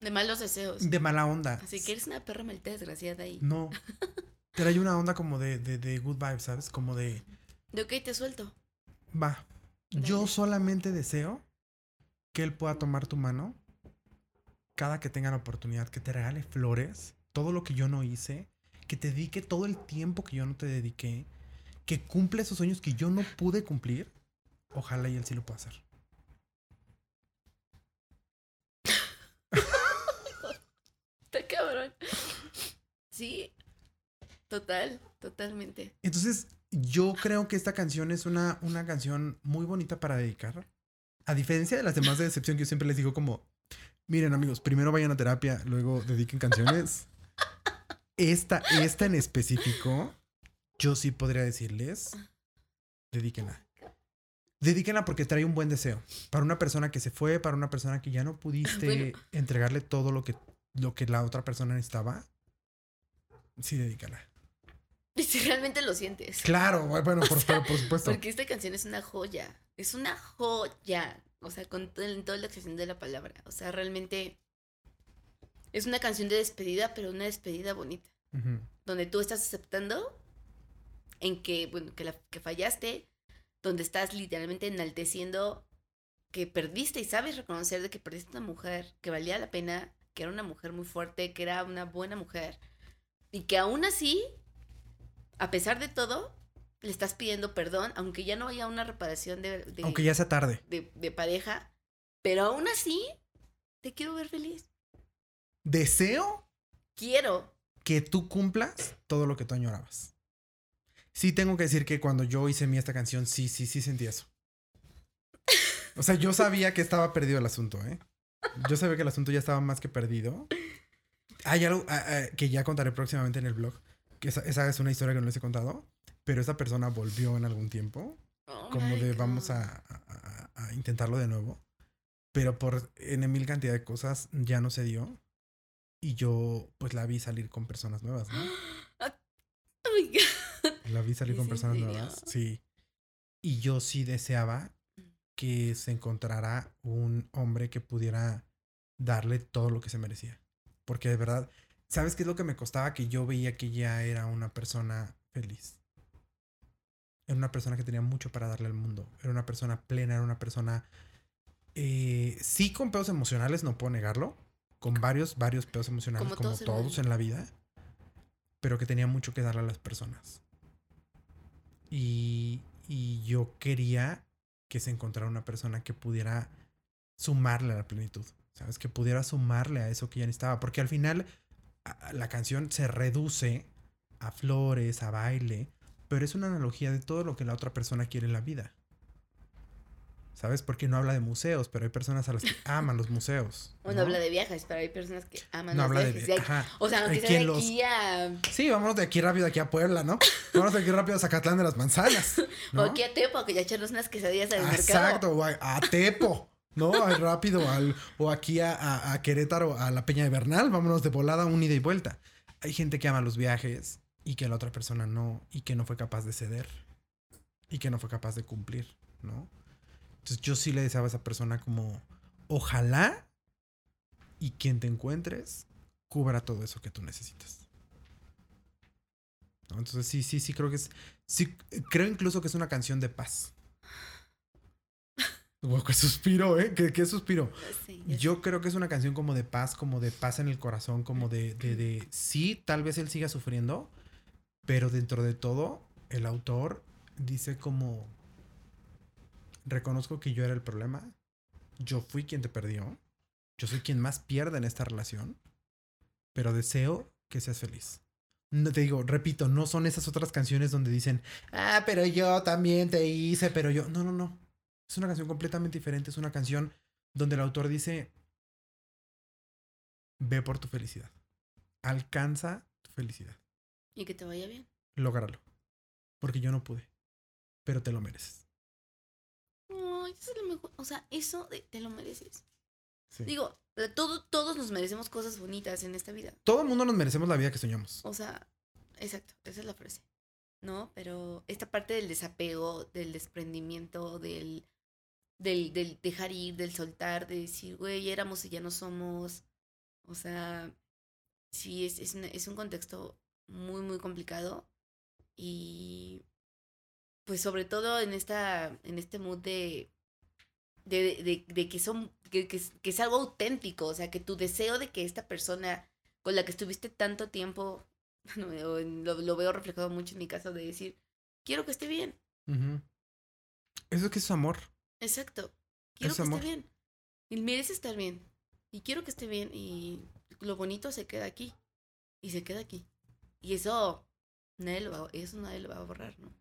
De malos deseos. De mala onda. Así que eres una perra malta desgraciada ahí. No. <laughs> Hay una onda como de, de, de good vibes, ¿sabes? Como de... De ok, te suelto. Va. Yo solamente deseo que él pueda tomar tu mano cada que tenga la oportunidad, que te regale flores, todo lo que yo no hice, que te dedique todo el tiempo que yo no te dediqué, que cumple esos sueños que yo no pude cumplir. Ojalá y él sí lo pueda hacer. Está cabrón. Sí, Total, totalmente. Entonces, yo creo que esta canción es una, una canción muy bonita para dedicar. A diferencia de las demás de decepción, que yo siempre les digo como, miren amigos, primero vayan a terapia, luego dediquen canciones. Esta, esta en específico, yo sí podría decirles, dedíquenla. Dedíquenla porque trae un buen deseo. Para una persona que se fue, para una persona que ya no pudiste entregarle todo lo que, lo que la otra persona necesitaba. Sí, dedícala. <laughs> Y si realmente lo sientes. Claro, <laughs> bueno, por, supuesto. Porque esta canción es una joya. Es una joya. O sea, con en toda la expresión de la palabra. O sea, realmente es una canción de despedida, pero una despedida bonita. Donde tú estás aceptando en que, bueno, que, la, que fallaste, donde estás literalmente enalteciendo que perdiste y sabes reconocer de que perdiste una mujer que valía la pena, que era una mujer muy fuerte, que era una buena mujer y que aún así a pesar de todo, le estás pidiendo perdón, aunque ya no haya una reparación de... aunque ya sea tarde. De, pareja, pero aún así, te quiero ver feliz. Deseo. Quiero. Que tú cumplas todo lo que tú añorabas. Sí tengo que decir que cuando yo hice mi esta canción, sí, sí, sí sentí eso. O sea, yo sabía que estaba perdido el asunto, ¿eh? Yo sabía que el asunto ya estaba más que perdido. Hay algo ah, ah, que ya contaré próximamente en el blog esa, es una historia que no les he contado, pero esa persona volvió en algún tiempo, oh como de vamos a, intentarlo de nuevo, pero por en mil cantidad de cosas ya no se dio y yo pues la vi salir con personas nuevas, ¿no? <gasps> La vi salir con personas nuevas, sí. Y yo sí deseaba que se encontrara un hombre que pudiera darle todo lo que se merecía. Porque de verdad, ¿Sabes qué es lo que me costaba? Que yo veía que ya era una persona feliz. Era una persona que tenía mucho para darle al mundo. Era una persona plena, era una persona... Eh, sí con pedos emocionales, no puedo negarlo. Con varios, varios pedos emocionales, como, todos, en la vida. Pero que tenía mucho que darle a las personas. Y, y yo quería que se encontrara una persona que pudiera sumarle a la plenitud. ¿Sabes? Que pudiera sumarle a eso que ya necesitaba. Porque al final la canción se reduce a flores, a baile, pero es una analogía de todo lo que la otra persona quiere en la vida. ¿Sabes? Porque no habla de museos, pero hay personas a las que <laughs> aman los museos. Bueno, habla de viajes, pero hay personas que aman los viajes. De, o sea, aunque sea de aquí a... Sí, vámonos de aquí rápido aquí a Puebla, ¿no? Vámonos de aquí rápido a Zacatlán de las Manzanas. <laughs> o aquí a Tepo, que ya echarnos unas quesadillas al mercado. Exacto, a Tepo. <laughs> ¿no? rápido al, o aquí a, a, Querétaro, a la Peña de Bernal, vámonos de volada, un ida y vuelta. Hay gente que ama los viajes y que la otra persona no, y que no fue capaz de ceder, y que no fue capaz de cumplir, ¿no? Entonces yo sí le deseaba a esa persona como, ojalá y quien te encuentres cubra todo eso que tú necesitas. Entonces sí, sí, sí creo que es, sí, creo incluso que es una canción de paz. Qué suspiro, ¿eh? ¿Qué, suspiro? Yo creo que es una canción como de paz, como de paz en el corazón, como de, de, de, sí, tal vez él siga sufriendo, pero dentro de todo, el autor dice como, reconozco que yo era el problema, yo fui quien te perdió, yo soy quien más pierde en esta relación, pero deseo que seas feliz. No te digo, repito, no son esas otras canciones donde dicen, ah, pero yo también te hice, pero yo. No, no, no. Es una canción completamente diferente. Es una canción donde el autor dice, ve por tu felicidad. Alcanza tu felicidad. Y que te vaya bien. Lógralo. Porque yo no pude. Pero te lo mereces. Ay, eso es lo mejor. O sea, eso te lo mereces. Digo, todo, todos nos merecemos cosas bonitas en esta vida. Todo el mundo nos merecemos la vida que soñamos. O sea, exacto, esa es la frase. ¿No? Pero esta parte del desapego, del desprendimiento, del, del, del dejar ir, del soltar, de decir, güey, éramos y ya no somos. O sea, sí, es, es, es un contexto muy, muy complicado. Y pues sobre todo en esta, en este mood de de, de, que son, que, que, es algo auténtico, o sea, que tu deseo de que esta persona con la que estuviste tanto tiempo, <laughs> lo, lo veo reflejado mucho en mi caso de decir, quiero que esté bien. Eso que es amor. Exacto. Quiero que esté bien. Y merece estar bien. Y quiero que esté bien. Y lo bonito se queda aquí. Y se queda aquí. Y eso nadie lo va, eso nadie lo va a borrar, ¿no?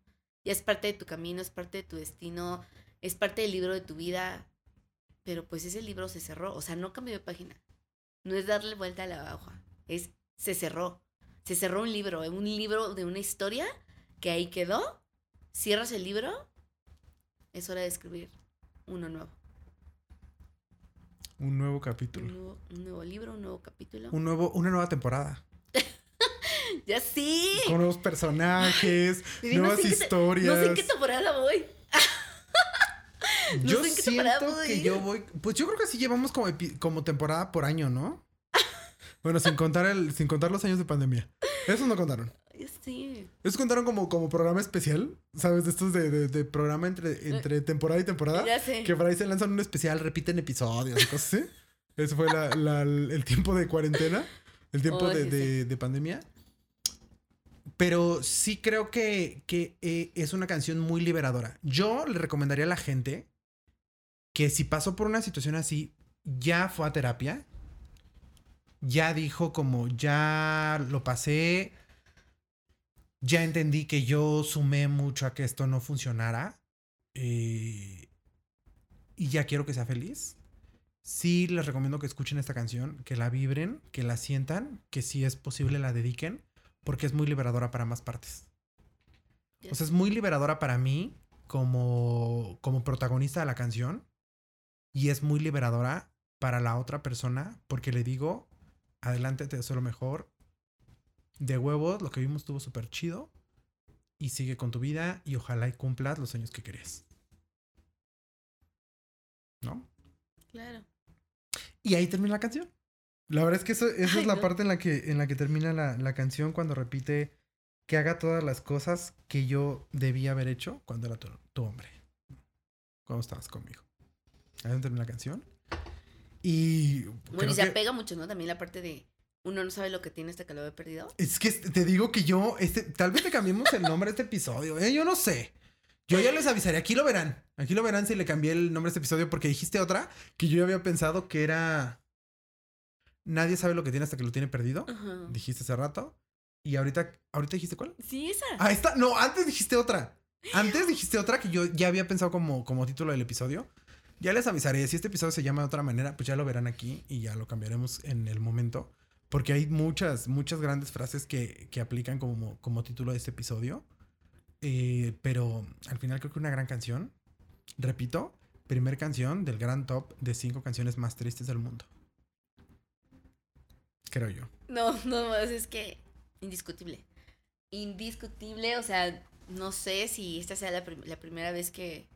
Ya es parte de tu camino, es parte de tu destino, es parte del libro de tu vida, pero pues ese libro se cerró, o sea, no cambió de página. No es darle vuelta a la hoja, es se cerró. Se cerró un libro, un libro de una historia que ahí quedó. Cierras el libro, es hora de escribir uno nuevo. Un nuevo capítulo. Un nuevo, libro, un nuevo capítulo. Un nuevo, una nueva temporada. <laughs> ya sí. Con nuevos personajes, <laughs> nuevas historias. no sé en qué temporada voy <laughs> yo siento que yo voy. Pues yo creo que sí llevamos como, como temporada por año, ¿no? bueno, sin contar el, sin contar los años de pandemia. Eso no contaron. Sí. Eso contaron como, como programa especial, ¿sabes? De estos de, de, programa entre, eh, entre temporada y temporada. Ya sé. Que por ahí se lanzan un especial, repiten episodios y cosas así. Eso fue la, <laughs> el tiempo de cuarentena, el tiempo oh, de, de, pandemia. Pero sí creo que, que eh, es una canción muy liberadora. Yo le recomendaría a la gente que si pasó por una situación así, ya fue a terapia, ya dijo como ya lo pasé, ya entendí que yo sumé mucho a que esto no funcionara eh, y ya quiero que sea feliz. Sí les recomiendo que escuchen esta canción, que la vibren, que la sientan, que si es posible la dediquen, porque es muy liberadora para más partes. O sea, es muy liberadora para mí como, como protagonista de la canción y es muy liberadora para la otra persona porque le digo, adelante, te deseo lo mejor. De huevos, lo que vimos estuvo súper chido. Y sigue con tu vida y ojalá y cumplas los sueños que querías. ¿No? Claro. Y ahí termina la canción. La verdad es que eso, esa es la parte en la que, en la que termina la, la, canción cuando repite que haga todas las cosas que yo debía haber hecho cuando era tu, tu hombre. Cuando estabas conmigo ahí termina la canción. Y. Bueno, y se apega mucho, ¿no? También la parte de uno no sabe lo que tiene hasta que lo he perdido. Es que te digo que yo, este, tal vez te cambiemos el nombre de este episodio, ¿eh? Yo no sé. Yo ya les avisaré, aquí lo verán. Aquí lo verán si le cambié el nombre de este episodio porque dijiste otra que yo ya había pensado que era. Nadie sabe lo que tiene hasta que lo tiene perdido. Dijiste hace rato. Y ahorita, ¿ahorita dijiste cuál? Sí, esa. Ah, esta. No, antes dijiste otra. Antes dijiste otra que yo ya había pensado como, como título del episodio. Ya les avisaré, si este episodio se llama de otra manera, pues ya lo verán aquí y ya lo cambiaremos en el momento. Porque hay muchas, muchas grandes frases que, que aplican como, como título de este episodio. Eh, pero al final creo que una gran canción. Repito, primer canción del gran top de cinco canciones más tristes del mundo. Creo yo. No, <laughs> no, es que indiscutible. Indiscutible, o sea, no sé si esta sea la, la primera vez que,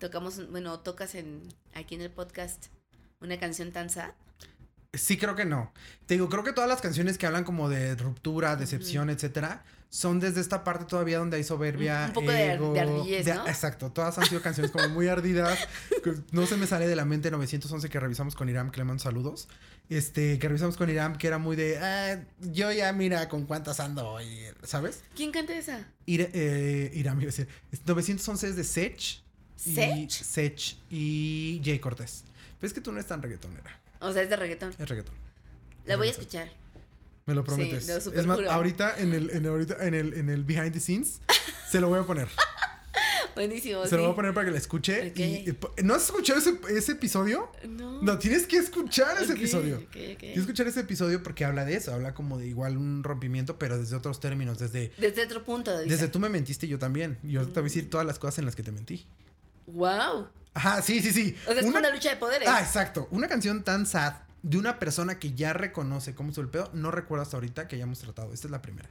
tocamos, bueno, tocas en aquí en el podcast una canción tan sad. Sí, creo que no. Te digo, creo que todas las canciones que hablan como de ruptura, decepción, etcétera, son desde esta parte todavía donde hay soberbia. Un poco de, ardillez, ¿no? Exacto, todas han sido canciones como muy ardidas. <laughs> no se me sale de la mente 911 que revisamos con Iram, que le mando saludos. Este, que revisamos con Iram, que era muy de, ah, yo ya mira con cuántas ando hoy, ¿sabes? ¿Quién canta esa? Eh, Iram, iba a decir. 911 es de Sech. ¿Sech? Sech y Jay Cortés. Pero es que tú no eres tan reggaetonera. O sea, es de reggaetón. Es reggaetón. La voy a escuchar. Me lo prometes. es más, ahorita en el, en ahorita en el, en el behind the scenes se lo voy a poner. <laughs> Buenísimo. Se lo voy a poner para que la escuche. Y, ¿No has escuchado ese, ese, episodio? No. No, tienes que escuchar ese episodio. Tienes que escuchar ese episodio porque habla de eso. Habla como de igual un rompimiento, pero desde otros términos. Desde. Desde otro punto de vista. Desde tú me mentiste yo también. Yo te voy a decir todas las cosas en las que te mentí. ¡Wow! Ajá, sí, sí, sí. O sea, es una, una lucha de poderes. Ah, exacto. Una canción tan sad de una persona que ya reconoce cómo es el pedo, no recuerdo hasta ahorita que hayamos tratado. Esta es la primera.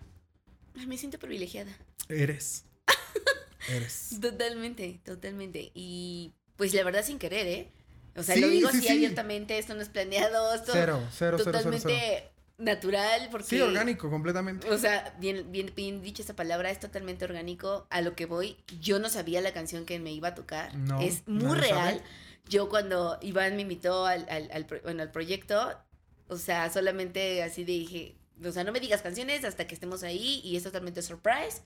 Ay, me siento privilegiada. Eres. <laughs> Eres. Totalmente, totalmente. Y pues la verdad sin querer, ¿eh? O sea, lo digo así abiertamente, esto no es planeado, esto cero, cero, totalmente cero, natural porque Sí, orgánico completamente. O sea, bien bien bien dicha esa palabra, es totalmente orgánico a lo que voy. Yo no sabía la canción que me iba a tocar. No, es muy real. Yo cuando Iván me invitó al, al, al, bueno, al proyecto, o sea, solamente así dije, o sea, no me digas canciones hasta que estemos ahí y es totalmente surprise.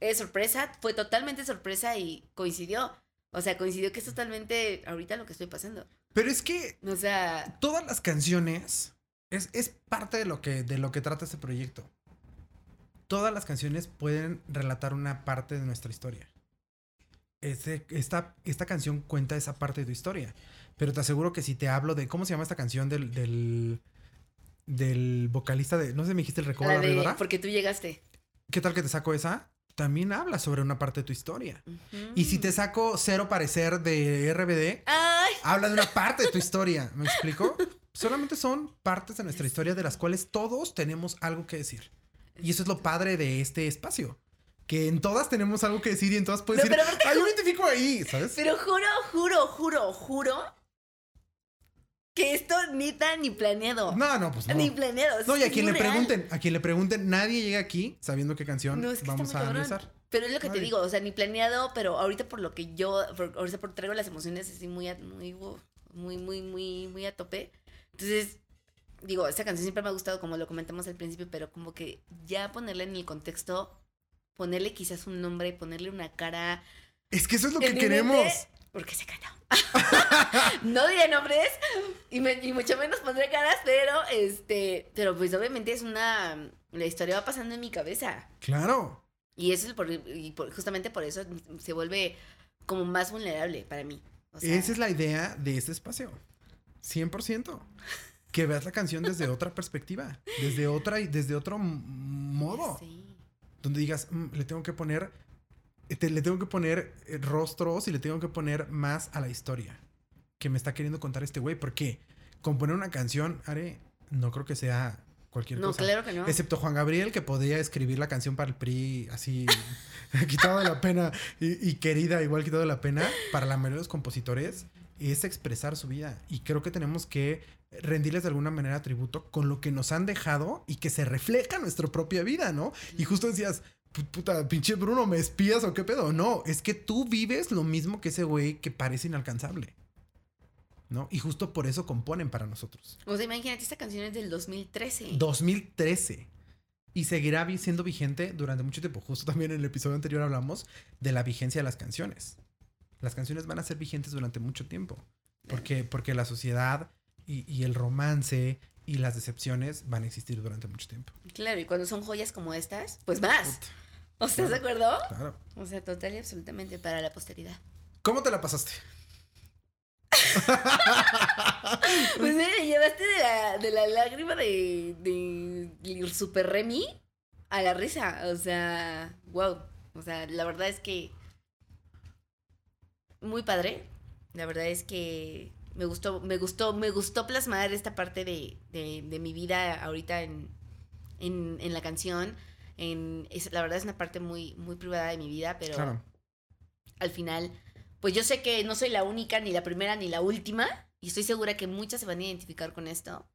Es sorpresa, fue totalmente sorpresa y coincidió. O sea, coincidió que es totalmente ahorita lo que estoy pasando. Pero es que, o sea, todas las canciones es, es parte de lo que de lo que trata este proyecto. Todas las canciones pueden relatar una parte de nuestra historia esta, esta canción cuenta esa parte de tu historia. Pero te aseguro que si te hablo de. ¿Cómo se llama esta canción del. del, del vocalista de. No sé, me dijiste el recuerdo de la Porque tú llegaste. ¿Qué tal que te saco esa? También habla sobre una parte de tu historia. Y si te saco Cero Parecer de RBD, habla de una parte de tu historia. ¿Me explico? <laughs> Solamente son partes de nuestra historia de las cuales todos tenemos algo que decir. Y eso es lo padre de este espacio que en todas tenemos algo que decir y en todas puedes decir, ah, yo me identifico ahí, ¿sabes? Pero juro, juro, juro, juro que esto ni tan ni planeado. No, no, pues no. Ni planeado. No, y a quien le pregunten, a quien le pregunten, nadie llega aquí sabiendo qué canción vamos a analizar. Pero es lo que te digo, o sea, ni planeado, pero ahorita por lo que yo, ahorita por traigo las emociones así muy, muy, muy, muy, muy, muy a tope. Entonces, digo, esta canción siempre me ha gustado, como lo comentamos al principio, pero como que ya ponerla en el contexto ponerle quizás un nombre, ponerle una cara. Es que eso es lo que queremos. porque se cantó. <laughs> no diré nombres y, mucho menos pondré caras, pero este, pero pues obviamente es una, la historia va pasando en mi cabeza. Claro. Y eso es por, y justamente por eso se vuelve como más vulnerable para mí. Esa es la idea de este espacio. 100%. Que veas la canción desde otra perspectiva, desde otra desde otro modo. Sí donde digas, mm, le tengo que poner, le tengo que poner eh, rostros y le tengo que poner más a la historia que me está queriendo contar este güey. Porque componer una canción, Are, no creo que sea cualquier cosa. No, claro que no. Excepto Juan Gabriel, que podría escribir la canción para el PRI así, <laughs> quitado de la pena y, y, querida, igual quitado de la pena. Para la mayoría de los compositores, es expresar su vida. Y creo que tenemos que rendirles de alguna manera tributo con lo que nos han dejado y que se refleja en nuestra propia vida, ¿no? Y justo decías, puta, pinche Bruno, ¿me espías o qué pedo? No, es que tú vives lo mismo que ese güey que parece inalcanzable. ¿No? Y justo por eso componen para nosotros. O sea, imagínate, esta canción es del 2013. 2013. Y seguirá siendo vigente durante mucho tiempo. Justo también en el episodio anterior hablamos de la vigencia de las canciones. Las canciones van a ser vigentes durante mucho tiempo. Porque, porque la sociedad y, el romance y las decepciones van a existir durante mucho tiempo. Claro, y cuando son joyas como estas, pues más. ¿O estás de acuerdo? Claro. O sea, total y absolutamente para la posteridad. ¿Cómo te la pasaste? <laughs> pues me llevaste de la, de la lágrima de, de, Super Remy a la risa. O sea, wow. O sea, la verdad es que muy padre. La verdad es que me gustó, me gustó, me gustó plasmar esta parte de, de, mi vida ahorita en, en, en la canción. En, es, la verdad es una parte muy, muy privada de mi vida, pero al final, pues yo sé que no soy la única, ni la primera, ni la última, y estoy segura que muchas se van a identificar con esto.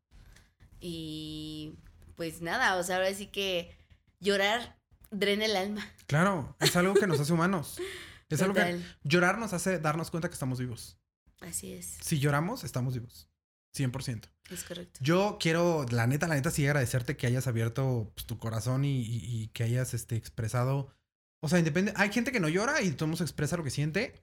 Y pues nada, o sea, ahora sí que llorar drena el alma. Claro, es algo que nos hace humanos. <laughs> Es algo que llorar nos hace darnos cuenta que estamos vivos. Así es. Si lloramos, estamos vivos. 100%. Es correcto. Yo quiero, la neta, la neta, sí agradecerte que hayas abierto pues, tu corazón y, que hayas este, expresado. O sea, independiente. Hay gente que no llora y todo el mundo expresa lo que siente.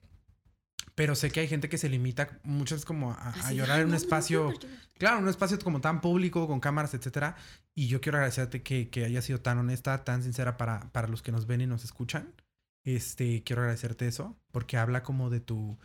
Pero sé que hay gente que se limita muchas como a, llorar en un espacio, claro, un espacio como tan público, con cámaras, etcétera. Y yo quiero agradecerte que, que hayas sido tan honesta, tan sincera para, para los que nos ven y nos escuchan. Este, quiero agradecerte eso, porque habla como de tu,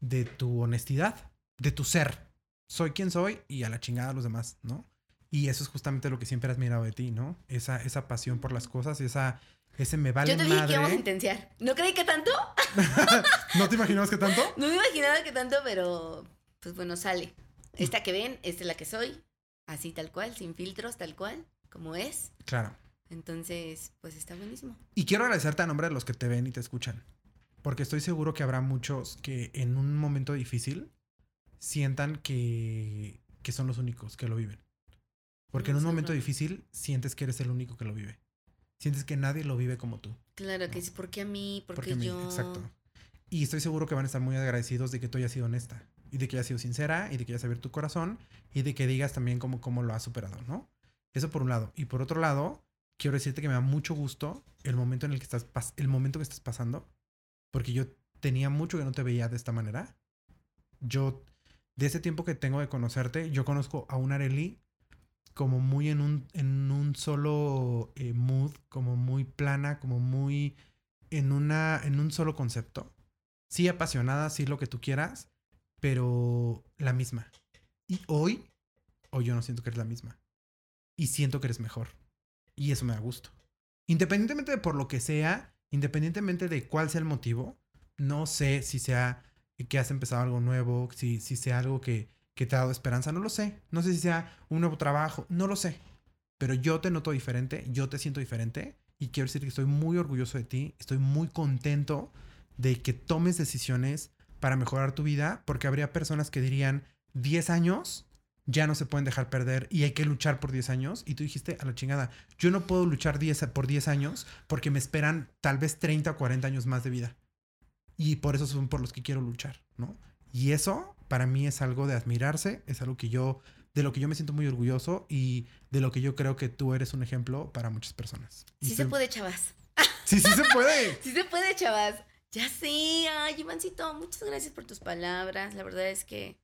de tu honestidad, de tu ser. Soy quien soy y a la chingada a los demás, ¿no? Y eso es justamente lo que siempre has mirado de ti, ¿no? Esa, esa pasión por las cosas, esa, ese me vale Yo te dije que íbamos a intensiar. ¿No creí que tanto? <laughs> ¿No te imaginabas que tanto? No me imaginaba que tanto, pero pues bueno, sale. Esta que ven, esta es la que soy. Así tal cual, sin filtros, tal cual, como es. Claro. Entonces, pues está buenísimo. Y quiero agradecerte a nombre de los que te ven y te escuchan. Porque estoy seguro que habrá muchos que en un momento difícil sientan que, que son los únicos que lo viven. Porque en un momento difícil sientes que eres el único que lo vive sientes que nadie lo vive como tú. Claro, que sí, ¿por qué a mí? ¿Por qué yo? exacto. Y estoy seguro que van a estar muy agradecidos de que tú hayas sido honesta y de que hayas sido sincera y de que hayas abierto tu corazón y de que digas también cómo, cómo lo has superado, ¿no? Eso por un lado. Y por otro lado, quiero decirte que me da mucho gusto el momento en el que estás, el momento que estás pasando, porque yo tenía mucho que no te veía de esta manera. Yo, de ese tiempo que tengo de conocerte, yo conozco a un Areli como muy en un, en un solo eh, mood, como muy plana, como muy en, una, en un solo concepto. Sí apasionada, sí lo que tú quieras, pero la misma. Y hoy, hoy yo no siento que eres la misma. Y siento que eres mejor. Y eso me da gusto. Independientemente de por lo que sea, independientemente de cuál sea el motivo, no sé si sea que has empezado algo nuevo, si, si sea algo que, que te ha dado esperanza, no lo sé. No sé si sea un nuevo trabajo, no lo sé. Pero yo te noto diferente, yo te siento diferente y quiero decir que estoy muy orgulloso de ti, estoy muy contento de que tomes decisiones para mejorar tu vida, porque habría personas que dirían 10 años ya no se pueden dejar perder y hay que luchar por 10 años. Y tú dijiste a la chingada, yo no puedo luchar 10 por 10 años porque me esperan tal vez 30 o 40 años más de vida. Y por eso son por los que quiero luchar, ¿no? Y eso para mí es algo de admirarse, es algo que yo, de lo que yo me siento muy orgulloso y de lo que yo creo que tú eres un ejemplo para muchas personas. Sí se puede, chavas. <laughs> Sí, sí se puede. <laughs> sí se puede, chavas. Ya sé, ay, Ivancito, muchas gracias por tus palabras. La verdad es que,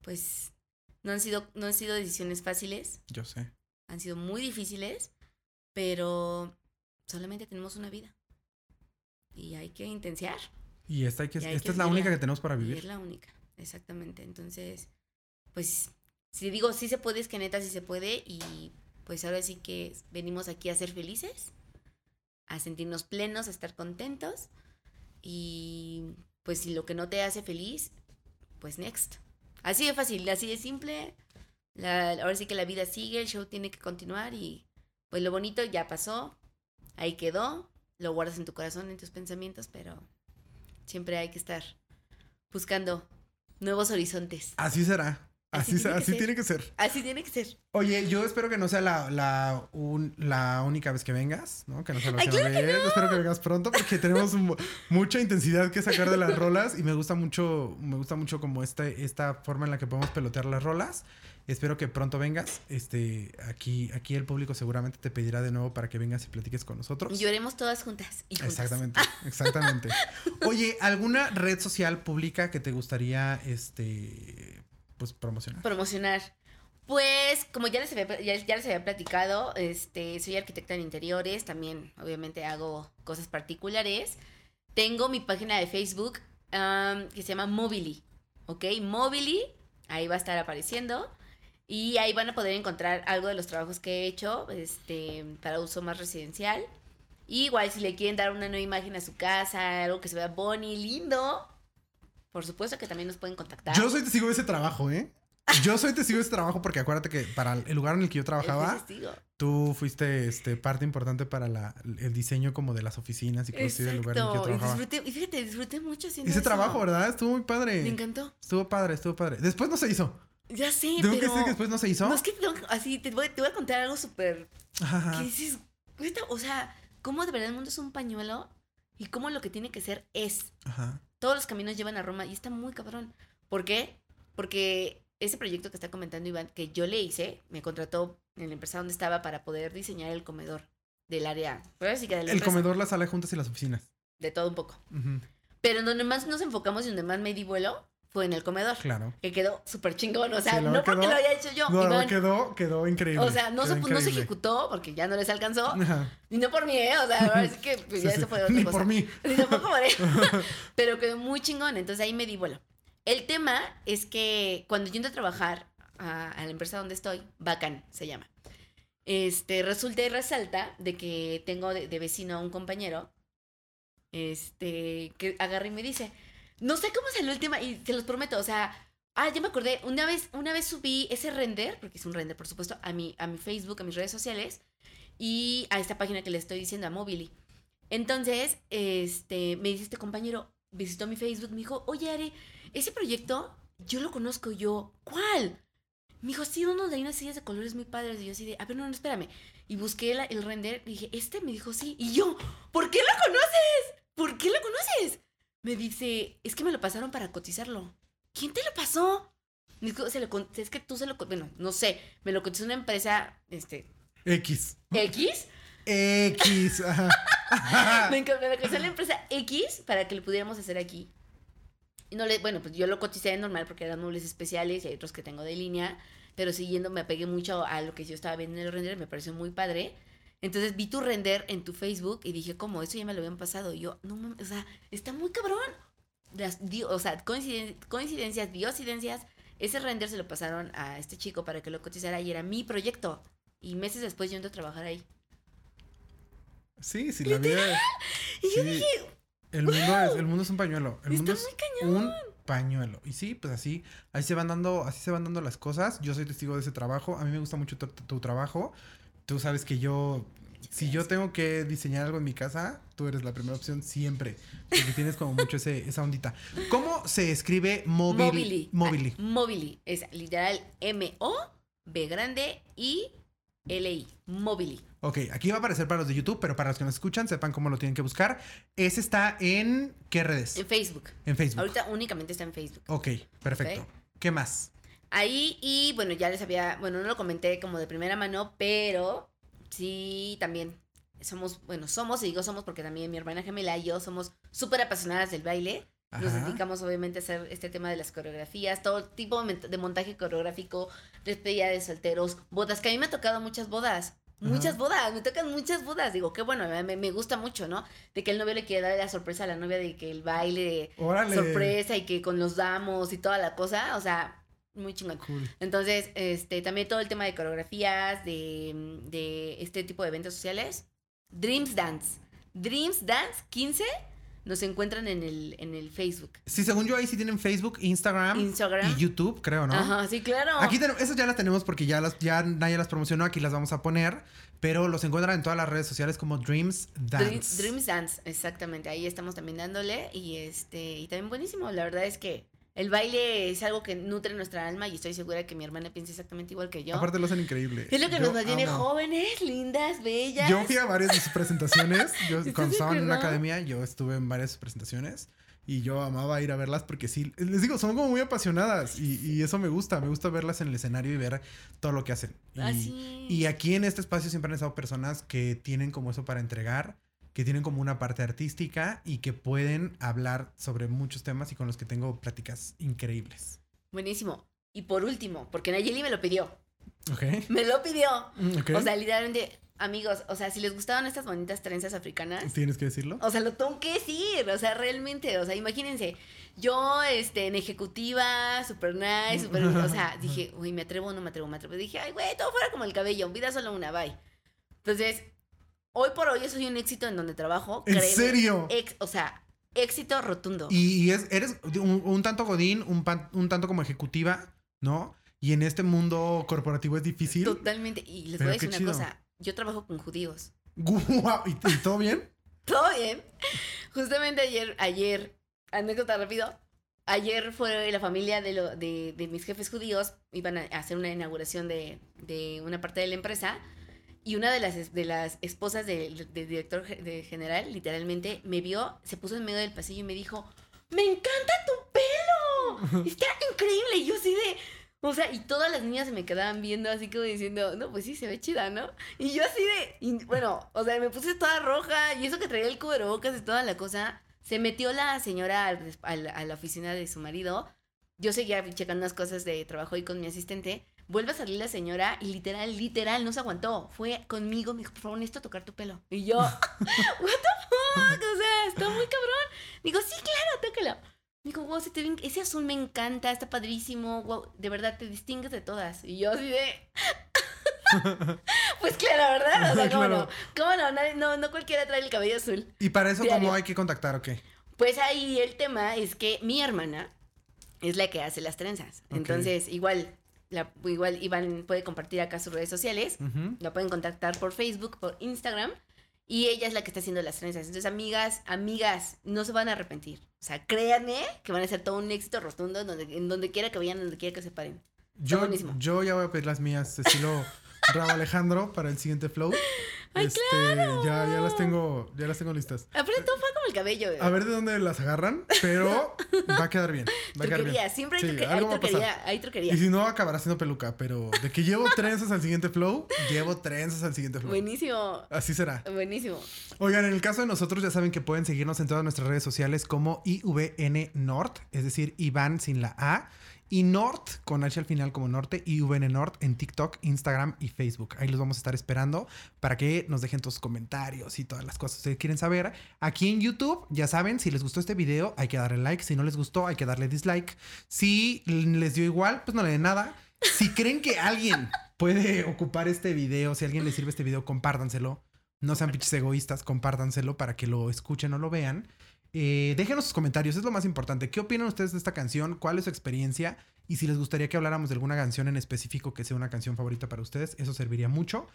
pues, no han sido, no han sido decisiones fáciles. Yo sé. Han sido muy difíciles, pero solamente tenemos una vida. Y hay que intensiar. Y esta, hay que, esta es la única que tenemos para vivir. es la única, exactamente. Entonces, pues, si digo sí se puede, es que neta sí se puede. Y pues ahora sí que venimos aquí a ser felices, a sentirnos plenos, a estar contentos. Y pues si lo que no te hace feliz, pues next. Así de fácil, así de simple. ahora sí que la vida sigue, el show tiene que continuar y pues lo bonito ya pasó, ahí quedó, lo guardas en tu corazón, en tus pensamientos, pero siempre hay que estar buscando nuevos horizontes. Así será. Así, así, tiene, que ser. Así tiene que ser. Oye, yo espero que no sea la, la, la única vez que vengas, ¿no? Que no sea la última vez. Espero que vengas pronto porque tenemos mucha intensidad que sacar de las rolas y me gusta mucho, me gusta mucho como este, esta forma en la que podemos pelotear las rolas. Espero que pronto vengas. Este, aquí, aquí el público seguramente te pedirá de nuevo para que vengas y platiques con nosotros. Lloremos todas juntas. Exactamente, exactamente. <laughs> Oye, ¿alguna red social pública que te gustaría este pues promocionar? Promocionar. Pues, como ya les había, ya, les había platicado, este, soy arquitecta en interiores, también obviamente hago cosas particulares. Tengo mi página de Facebook que se llama Mobily, ¿ok? Mobily, ahí va a estar apareciendo. Y ahí van a poder encontrar algo de los trabajos que he hecho este, para uso más residencial. igual si le quieren dar una nueva imagen a su casa, algo que se vea bonito, lindo, por supuesto que también nos pueden contactar. Yo soy testigo de ese trabajo, ¿eh? Yo soy testigo de ese trabajo porque acuérdate que para el lugar en el que yo trabajaba, tú fuiste este, parte importante para la, el diseño como de las oficinas y cosas del lugar en el que yo trabajaba. Y, fíjate, disfruté mucho haciendo Ese trabajo, ¿verdad? Estuvo muy padre. Me encantó. Estuvo padre, estuvo padre. Después no se hizo. Ya sé, pero... que que después no se hizo? No, es que así, te voy, te voy, a contar algo súper... Que dices, o sea, ¿cómo de verdad el mundo es un pañuelo? Y cómo lo que tiene que ser es. Ajá. Todos los caminos llevan a Roma y está muy cabrón. ¿Por qué? Porque ese proyecto que está comentando Iván, que yo le hice, me contrató en la empresa donde estaba para poder diseñar el comedor del área. el comedor, la sala de juntas y las oficinas. De todo un poco. Pero donde más nos enfocamos y donde más me di vuelo en el comedor. Claro. Que quedó súper chingón. O sea, no porque lo haya hecho yo. No, quedó, quedó increíble. O sea, no, se, no se ejecutó porque ya no les alcanzó. Y no por mí, ¿eh? O sea, es que pues, <laughs> ya eso fue otra Ni por mí. Ni tampoco por él. <laughs> <laughs> Pero quedó muy chingón. Entonces ahí me di vuelo. El tema es que cuando yo entré a trabajar a, la empresa donde estoy, Bacán se llama. Este, resulta y resalta de que tengo de, de vecino a un compañero este, que agarra y me dice, no sé cómo salió el tema y te los prometo, o sea, ah, ya me acordé, una vez, una vez subí ese render, porque es un render, por supuesto, a mi, a mi Facebook, a mis redes sociales y a esta página que le estoy diciendo, a Mobily. Entonces, este, me dice este compañero, visitó mi Facebook, me dijo, oye, Ari, ese proyecto yo lo conozco yo. ¿Cuál? Me dijo, sí, uno de unas sillas de colores muy padres. Y yo así de, a ver, no, no, espérame. Y busqué el render y dije, ¿este? Me dijo, sí. Y yo, ¿por qué lo conoces? ¿Por qué lo conoces? Me dice, es que me lo pasaron para cotizarlo. ¿Quién te lo pasó? Se lo, es que tú se lo, bueno, no sé, me lo cotizó una empresa, este... X. ¿X? X. <laughs> me, me lo cotizó la empresa X para que lo pudiéramos hacer aquí. Y no le, bueno, pues yo lo coticé normal porque eran muebles especiales y hay otros que tengo de línea, pero siguiendo me apegué mucho a lo que yo estaba viendo en el render, me pareció muy padre. Entonces vi tu render en tu Facebook y dije, ¿cómo? Eso ya me lo habían pasado. Y yo, no mames, o sea, está muy cabrón. Las, o sea, coincidencias, biocidencias. Ese render se lo pasaron a este chico para que lo cotizara y era mi proyecto. Y meses después yo entro a trabajar ahí. Sí, sí, la vida. Y yo dije. El mundo, es, el mundo es un pañuelo. El mundo es un pañuelo. Y sí, pues así, ahí se van dando, así se van dando las cosas. Yo soy testigo de ese trabajo. A mí me gusta mucho tu trabajo tú sabes que yo, si yo tengo que diseñar algo en mi casa, tú eres la primera opción siempre. Porque tienes como mucho ese, <laughs> esa ondita. ¿Cómo se escribe Mobili? Mobili. Mobili. Es literal M-O, B grande, I, L-I. Mobili. Ok, aquí va a aparecer para los de YouTube, pero para los que nos escuchan, sepan cómo lo tienen que buscar. Ese está en qué redes? En Facebook. En Facebook. Ahorita únicamente está en Facebook. Ok, perfecto. ¿Qué más? Ahí, y bueno, ya les había, bueno, no lo comenté como de primera mano, pero sí, también somos, bueno, somos, y digo somos porque también mi hermana gemela y yo somos súper apasionadas del baile. Nos dedicamos obviamente a hacer este tema de las coreografías, todo tipo de montaje coreográfico, despedida de solteros, bodas, que a mí me ha tocado muchas bodas. Muchas bodas, me tocan muchas bodas. Digo, qué bueno, me, me, gusta mucho, ¿no? De que el novio le quiere dar la sorpresa a la novia de que el baile de sorpresa y que con los damos y toda la cosa. O sea, muy chingón. Entonces, este, también todo el tema de coreografías, de, de este tipo de eventos sociales. Dreams Dance. Dreams Dance 15 nos encuentran en el, en el Facebook. Sí, según yo ahí sí tienen Facebook, Instagram, Instagram. y YouTube, creo, ¿no? Ajá, sí, claro. Aquí tenemos, esas ya las tenemos porque ya las, ya nadie las promocionó, aquí las vamos a poner, pero los encuentran en todas las redes sociales como Dreams Dance. Dreams Dance, exactamente. Ahí estamos también dándole y este, y también buenísimo. La verdad es que el baile es algo que nutre nuestra alma y estoy segura que mi hermana piensa exactamente igual que yo. Aparte lo hacen increíble. Es lo que nos mantiene jóvenes, lindas, bellas. Yo fui a varias de sus presentaciones. <laughs> Yo cuando estaba en una academia, yo estuve en varias presentaciones y yo amaba ir a verlas porque sí, les digo, son como muy apasionadas y, eso me gusta, me gusta verlas en el escenario y ver todo lo que hacen. Y, y aquí en este espacio siempre han estado personas que tienen como eso para entregar que tienen como una parte artística y que pueden hablar sobre muchos temas y con los que tengo pláticas increíbles. Buenísimo. Y por último, porque Nayeli me lo pidió. Ok. Me lo pidió. Mm, o sea, literalmente, amigos, o sea, si les gustaban estas bonitas trenzas africanas. Tienes que decirlo. O sea, lo tengo que decir. O sea, realmente, o sea, imagínense, yo, este, en ejecutiva, super nice, super. o sea, <laughs> dije, uy, me atrevo no me atrevo, me atrevo. Dije, ay, güey, todo fuera como el cabello, vida solo una, bye. Entonces, hoy por hoy soy un éxito en donde trabajo. ¿En serio? o sea, éxito rotundo. Y, es, eres un, tanto godín, un, un tanto como ejecutiva, ¿no? Y en este mundo corporativo es difícil. Totalmente. Y les voy a decir una cosa. Yo trabajo con judíos. <laughs> ¿Y, todo bien? <laughs> todo bien. Justamente ayer, ayer, anécdota rápido. ayer fue la familia de, lo, de, de, mis jefes judíos, iban a hacer una inauguración de, de una parte de la empresa. Y una de las, de las esposas del director de general, literalmente, me vio, se puso en medio del pasillo y me dijo, ¡Me encanta tu pelo! <laughs> Está increíble. Y yo así de... O sea, y todas las niñas se me quedaban viendo así como diciendo, no, pues sí, se ve chida, ¿no? Y yo así de, bueno, o sea, me puse toda roja y eso que traía el cubrebocas y toda la cosa. Se metió la señora a la oficina de su marido. Yo seguía checando unas cosas de trabajo ahí con mi asistente. Vuelve a salir la señora y literal, literal, no se aguantó. Fue conmigo, me dijo, por favor, necesito tocar tu pelo. Y yo, <laughs> <laughs> what the fuck, o sea, está muy cabrón. Digo, sí, claro, tócalo. Digo, wow, ese azul me encanta, está padrísimo, wow, de verdad te distingues de todas. Y yo así de... <laughs> pues claro, ¿verdad? O sea, ¿cómo no? ¿Cómo no? no? No cualquiera trae el cabello azul. ¿Y para eso cómo hay que contactar o qué? Pues ahí el tema es que mi hermana es la que hace las trenzas. Entonces, igual, la, igual Iván puede compartir acá sus redes sociales. La pueden contactar por Facebook, por Instagram. Y ella es la que está haciendo las trenzas. Entonces, amigas, amigas, no se van a arrepentir. O sea, créanme que van a ser todo un éxito rotundo en donde, en donde quiera que vayan, donde quiera que se paren. Yo, yo ya voy a pedir las mías, estilo <laughs> Bravo Alejandro, para el siguiente flow. ¡Ay, este, claro! Ya, ya las tengo, ya las tengo listas. Aparte todo cabello. A ver de dónde las agarran, pero va a quedar bien. Va a quedar bien. siempre hay, truquería, hay, truquería, Y si no, acabará siendo peluca, pero de que llevo trenzas al siguiente flow, llevo trenzas al siguiente flow. Buenísimo. Así será. Buenísimo. Oigan, en el caso de nosotros ya saben que pueden seguirnos en todas nuestras redes sociales como IVN Nord, es decir, Iván sin la A y Nord, con H al final como Norte, y VN Nord en TikTok, Instagram y Facebook. Ahí los vamos a estar esperando para que nos dejen sus comentarios y todas las cosas que quieren saber. Aquí en YouTube, ya saben, si les gustó este video, hay que darle like. Si no les gustó, hay que darle dislike. Si les dio igual, pues no le den nada. Si creen que alguien puede ocupar este video, si alguien le sirve este video, compártanselo. No sean pinches egoístas, compártanselo para que lo escuchen o lo vean. Eh, déjenos sus comentarios, es lo más importante. ¿Qué opinan ustedes de esta canción? ¿Cuál es su experiencia? Y si les gustaría que habláramos de alguna canción en específico que sea una canción favorita para ustedes, eso serviría mucho.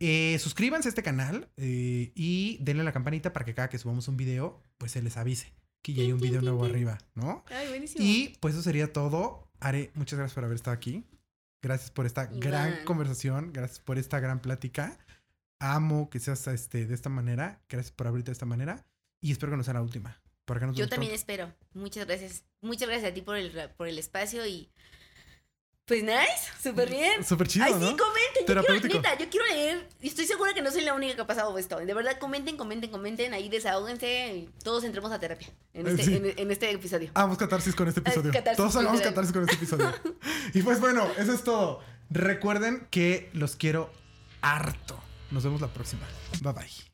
Eh, suscríbanse a este canal eh, y denle a la campanita para que cada que subamos un video, pues se les avise que ya hay un video nuevo arriba, ¿no? Ay, buenísimo. Y pues eso sería todo. Are, muchas gracias por haber estado aquí. Gracias por esta gran conversación. Gracias por esta gran plática. Amo que seas este, de esta manera. Gracias por abrirte de esta manera. Y espero que no sea la última. Yo también espero. Muchas gracias. Muchas gracias a ti por el, por el espacio y. Pues nice, súper bien. Súper chido. Ay, sí, comenten. Yo quiero, neta, yo quiero leer. Y estoy segura que no soy la única que ha pasado esto. De verdad, comenten, comenten, comenten. Ahí desahóguense y todos entremos a terapia en este, en, este episodio. Hagamos catarsis con este episodio. todos hagamos catarsis con este episodio. y pues bueno, eso es todo. Recuerden que los quiero harto. Nos vemos la próxima. Bye bye.